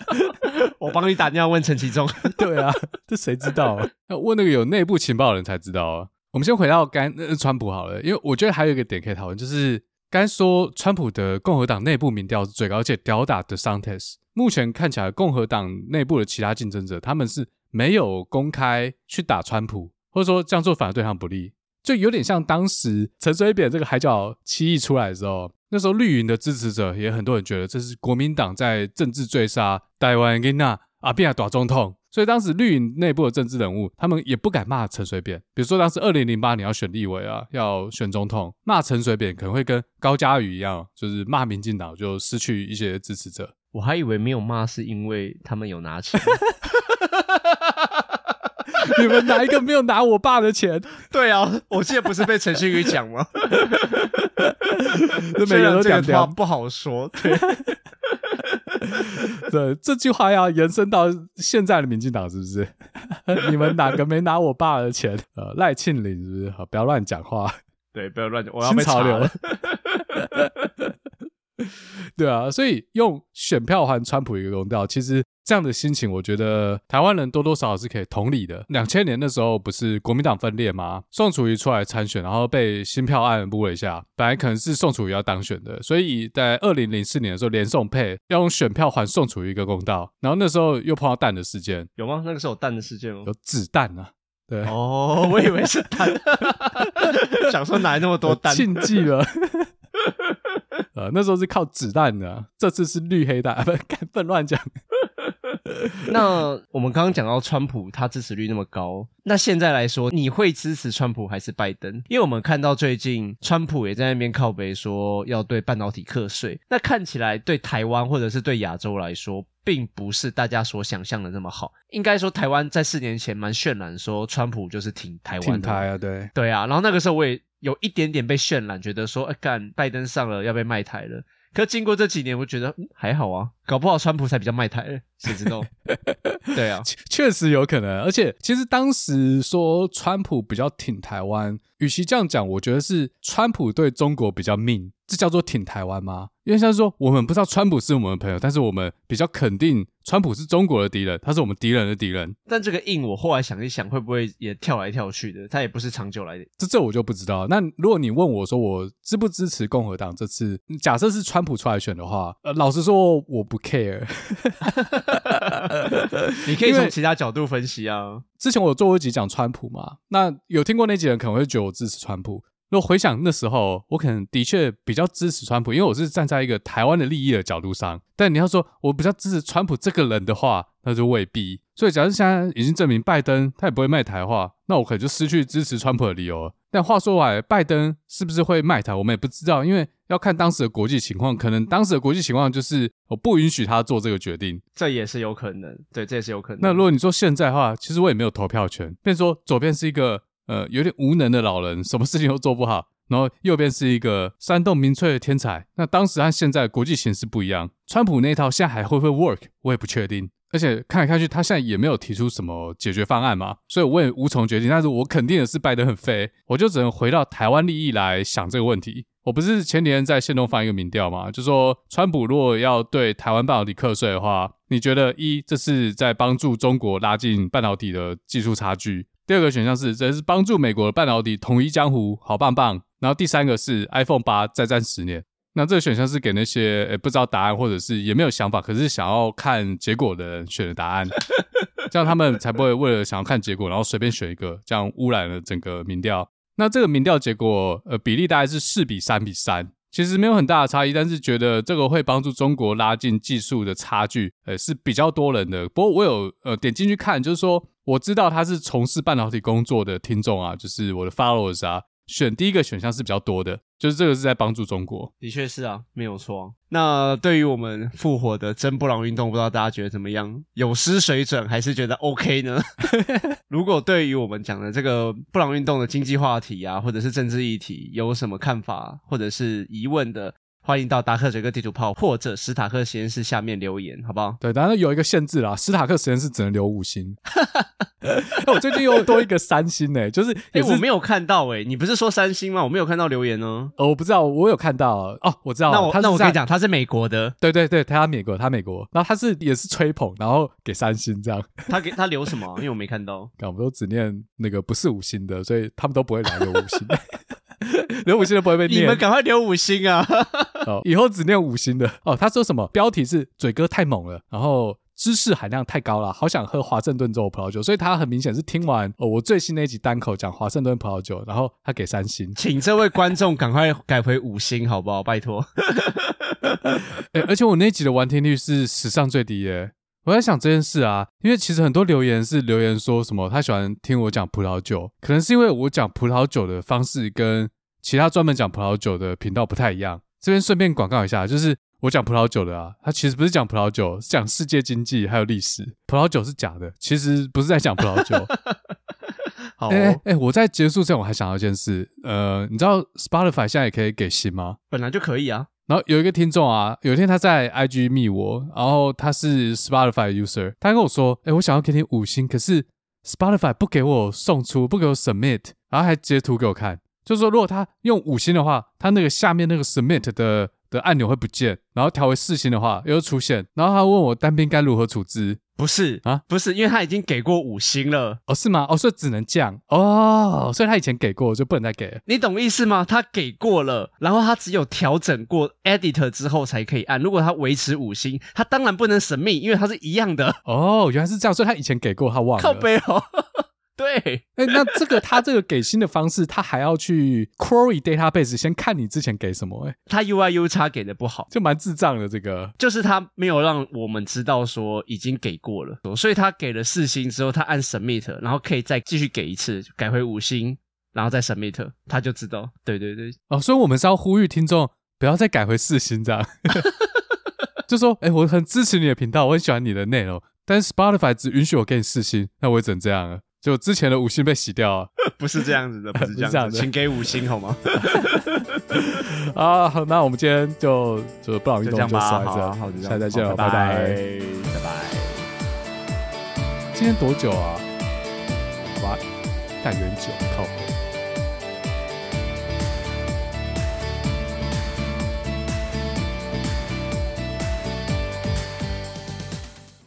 我帮你打电话问陈其中。对啊，这谁知道啊？要问那个有内部情报的人才知道啊。我们先回到刚呃川普好了，因为我觉得还有一个点可以讨论，就是刚说川普的共和党内部民调是最高，而且吊打 DeSantis。目前看起来，共和党内部的其他竞争者他们是没有公开去打川普，或者说这样做反而对他们不利。就有点像当时陈水扁这个海角七亿出来的时候，那时候绿营的支持者也很多人觉得这是国民党在政治追杀台湾囡仔阿扁大总统，所以当时绿营内部的政治人物他们也不敢骂陈水扁。比如说当时二零零八年要选立委啊，要选总统，骂陈水扁可能会跟高嘉瑜一样，就是骂民进党就失去一些支持者。我还以为没有骂是因为他们有拿钱。你们哪一个没有拿我爸的钱？对啊，我记得不是被陈信宇讲吗？每个人都讲这话不好说。对，对，这句话要延伸到现在的民进党是不是？你们哪个没拿我爸的钱？呃，赖庆林是不是？好，不要乱讲话。对，不要乱讲，我要被潮流了。对啊，所以用选票还川普一个公道，其实这样的心情，我觉得台湾人多多少少是可以同理的。两千年的时候不是国民党分裂吗？宋楚瑜出来参选，然后被新票案污了一下，本来可能是宋楚瑜要当选的，所以在二零零四年的时候，连宋配要用选票还宋楚瑜一个公道。然后那时候又碰到弹的事件，有吗？那个时候有弹的事件吗？有子弹啊。对哦，我以为是弹，想说哪来那么多弹，禁忌了。呃，那时候是靠子弹的，这次是绿黑弹，不，不能乱讲。那我们刚刚讲到川普，他支持率那么高，那现在来说，你会支持川普还是拜登？因为我们看到最近川普也在那边靠北说要对半导体课税，那看起来对台湾或者是对亚洲来说，并不是大家所想象的那么好。应该说，台湾在四年前蛮渲染说川普就是挺台湾的，挺台啊，对对啊。然后那个时候我也有一点点被渲染，觉得说，哎干，拜登上了要被卖台了。可经过这几年，我觉得、还好啊，搞不好川普才比较卖台，谁知道？对啊，确实有可能。而且其实当时说川普比较挺台湾，与其这样讲，我觉得是川普对中国比较命。这叫做挺台湾吗？因为像是说，我们不知道川普是我们的朋友，但是我们比较肯定川普是中国的敌人，他是我们敌人的敌人。但这个硬，我后来想一想，会不会也跳来跳去的？他也不是长久来的。这这我就不知道。那如果你问我说，我支不支持共和党这次？假设是川普出来选的话，呃，老实说，我不 care。你可以从其他角度分析啊。之前我做过一集讲川普嘛，那有听过那集人可能会觉得我支持川普。如果回想那时候，我可能的确比较支持川普，因为我是站在一个台湾的利益的角度上。但你要说我比较支持川普这个人的话，那就未必。所以，假如现在已经证明拜登他也不会卖台话，那我可能就失去支持川普的理由了。但话说回来，拜登是不是会卖台，我们也不知道，因为要看当时的国际情况。可能当时的国际情况就是我不允许他做这个决定，这也是有可能。对，这也是有可能。那如果你说现在的话，其实我也没有投票权。变说左边是一个。呃，有点无能的老人，什么事情都做不好。然后右边是一个煽动民粹的天才。那当时和现在国际形势不一样，川普那套现在还会不会 work，我也不确定。而且看来看去，他现在也没有提出什么解决方案嘛，所以我也无从决定。但是我肯定的是，拜登很废，我就只能回到台湾利益来想这个问题。我不是前年在限动放一个民调嘛，就说川普如果要对台湾半导体课税的话，你觉得一这是在帮助中国拉近半导体的技术差距？第二个选项是，这是帮助美国的半导体统一江湖，好棒棒。然后第三个是 iPhone 八再战十年。那这个选项是给那些诶不知道答案或者是也没有想法，可是想要看结果的人选的答案，这样他们才不会为了想要看结果，然后随便选一个，这样污染了整个民调。那这个民调结果，呃，比例大概是四比三比三，其实没有很大的差异，但是觉得这个会帮助中国拉近技术的差距，呃，是比较多人的。不过我有呃点进去看，就是说。我知道他是从事半导体工作的听众啊，就是我的 followers 啊，选第一个选项是比较多的，就是这个是在帮助中国。的确是啊，没有错。那对于我们复活的真布朗运动，不知道大家觉得怎么样？有失水准还是觉得 OK 呢？如果对于我们讲的这个布朗运动的经济话题啊，或者是政治议题，有什么看法或者是疑问的？欢迎到达克水哥地图炮或者史塔克实验室下面留言，好不好？对，当然有一个限制啦，史塔克实验室只能留五星。我最近又多一个三星呢、欸，就是也是、欸、我没有看到哎、欸，你不是说三星吗？我没有看到留言哦。哦，我不知道，我有看到哦，我知道。那我那我跟你讲，他是美国的，对对对，他美国，他美国，然后他是也是吹捧，然后给三星这样。他给他留什么？因为我没看到。我们都只念那个不是五星的，所以他们都不会来留五星。留五星的不会被念，你们赶快留五星啊！哦，以后只念五星的哦。他说什么？标题是嘴哥太猛了，然后知识含量太高了，好想喝华盛顿州葡萄酒。所以他很明显是听完哦我最新那一集单口讲华盛顿葡萄酒，然后他给三星。请这位观众赶快改回五星好不好？拜托。哎、欸，而且我那集的完听率是史上最低耶。我在想这件事啊，因为其实很多留言是留言说什么他喜欢听我讲葡萄酒，可能是因为我讲葡萄酒的方式跟其他专门讲葡萄酒的频道不太一样。这边顺便广告一下，就是我讲葡萄酒的啊，他其实不是讲葡萄酒，是讲世界经济还有历史。葡萄酒是假的，其实不是在讲葡萄酒。好、哦，哎哎、我在结束之前我还想到一件事，呃，你知道 Spotify 现在也可以给星吗？本来就可以啊。然后有一个听众啊，有一天他在 IG 密我，然后他是 Spotify user，他跟我说，哎、欸，我想要给你五星，可是 Spotify 不给我送出，不给我 submit，然后还截图给我看，就是说如果他用五星的话，他那个下面那个 submit 的的按钮会不见，然后调为四星的话又会出现，然后他问我单兵该如何处置。不是啊，不是，因为他已经给过五星了。哦，是吗？哦，所以只能降哦，所以他以前给过，就不能再给了。你懂意思吗？他给过了，然后他只有调整过 edit 之后才可以按。如果他维持五星，他当然不能 submit，因为他是一样的。哦，原来是这样，所以他以前给过，他忘了。靠背哦。对，哎、欸，那这个他这个给星的方式，他还要去 query database 先看你之前给什么、欸？哎，他 UI U 叉给的不好，就蛮智障的。这个就是他没有让我们知道说已经给过了，所以他给了四星之后，他按 submit，然后可以再继续给一次，改回五星，然后再 submit，他就知道。对对对，哦，所以我们是要呼吁听众不要再改回四星这样，就说，哎、欸，我很支持你的频道，我很喜欢你的内容，但是 Spotify 只允许我给你四星，那我也只能这样了。就之前的五星被洗掉啊？不是这样子的，不是这样子，请给五星好吗？啊，那我们今天就就不好意思就这样吧，好，下次再见了，拜拜，拜拜。今天多久啊？哇，但远久，靠。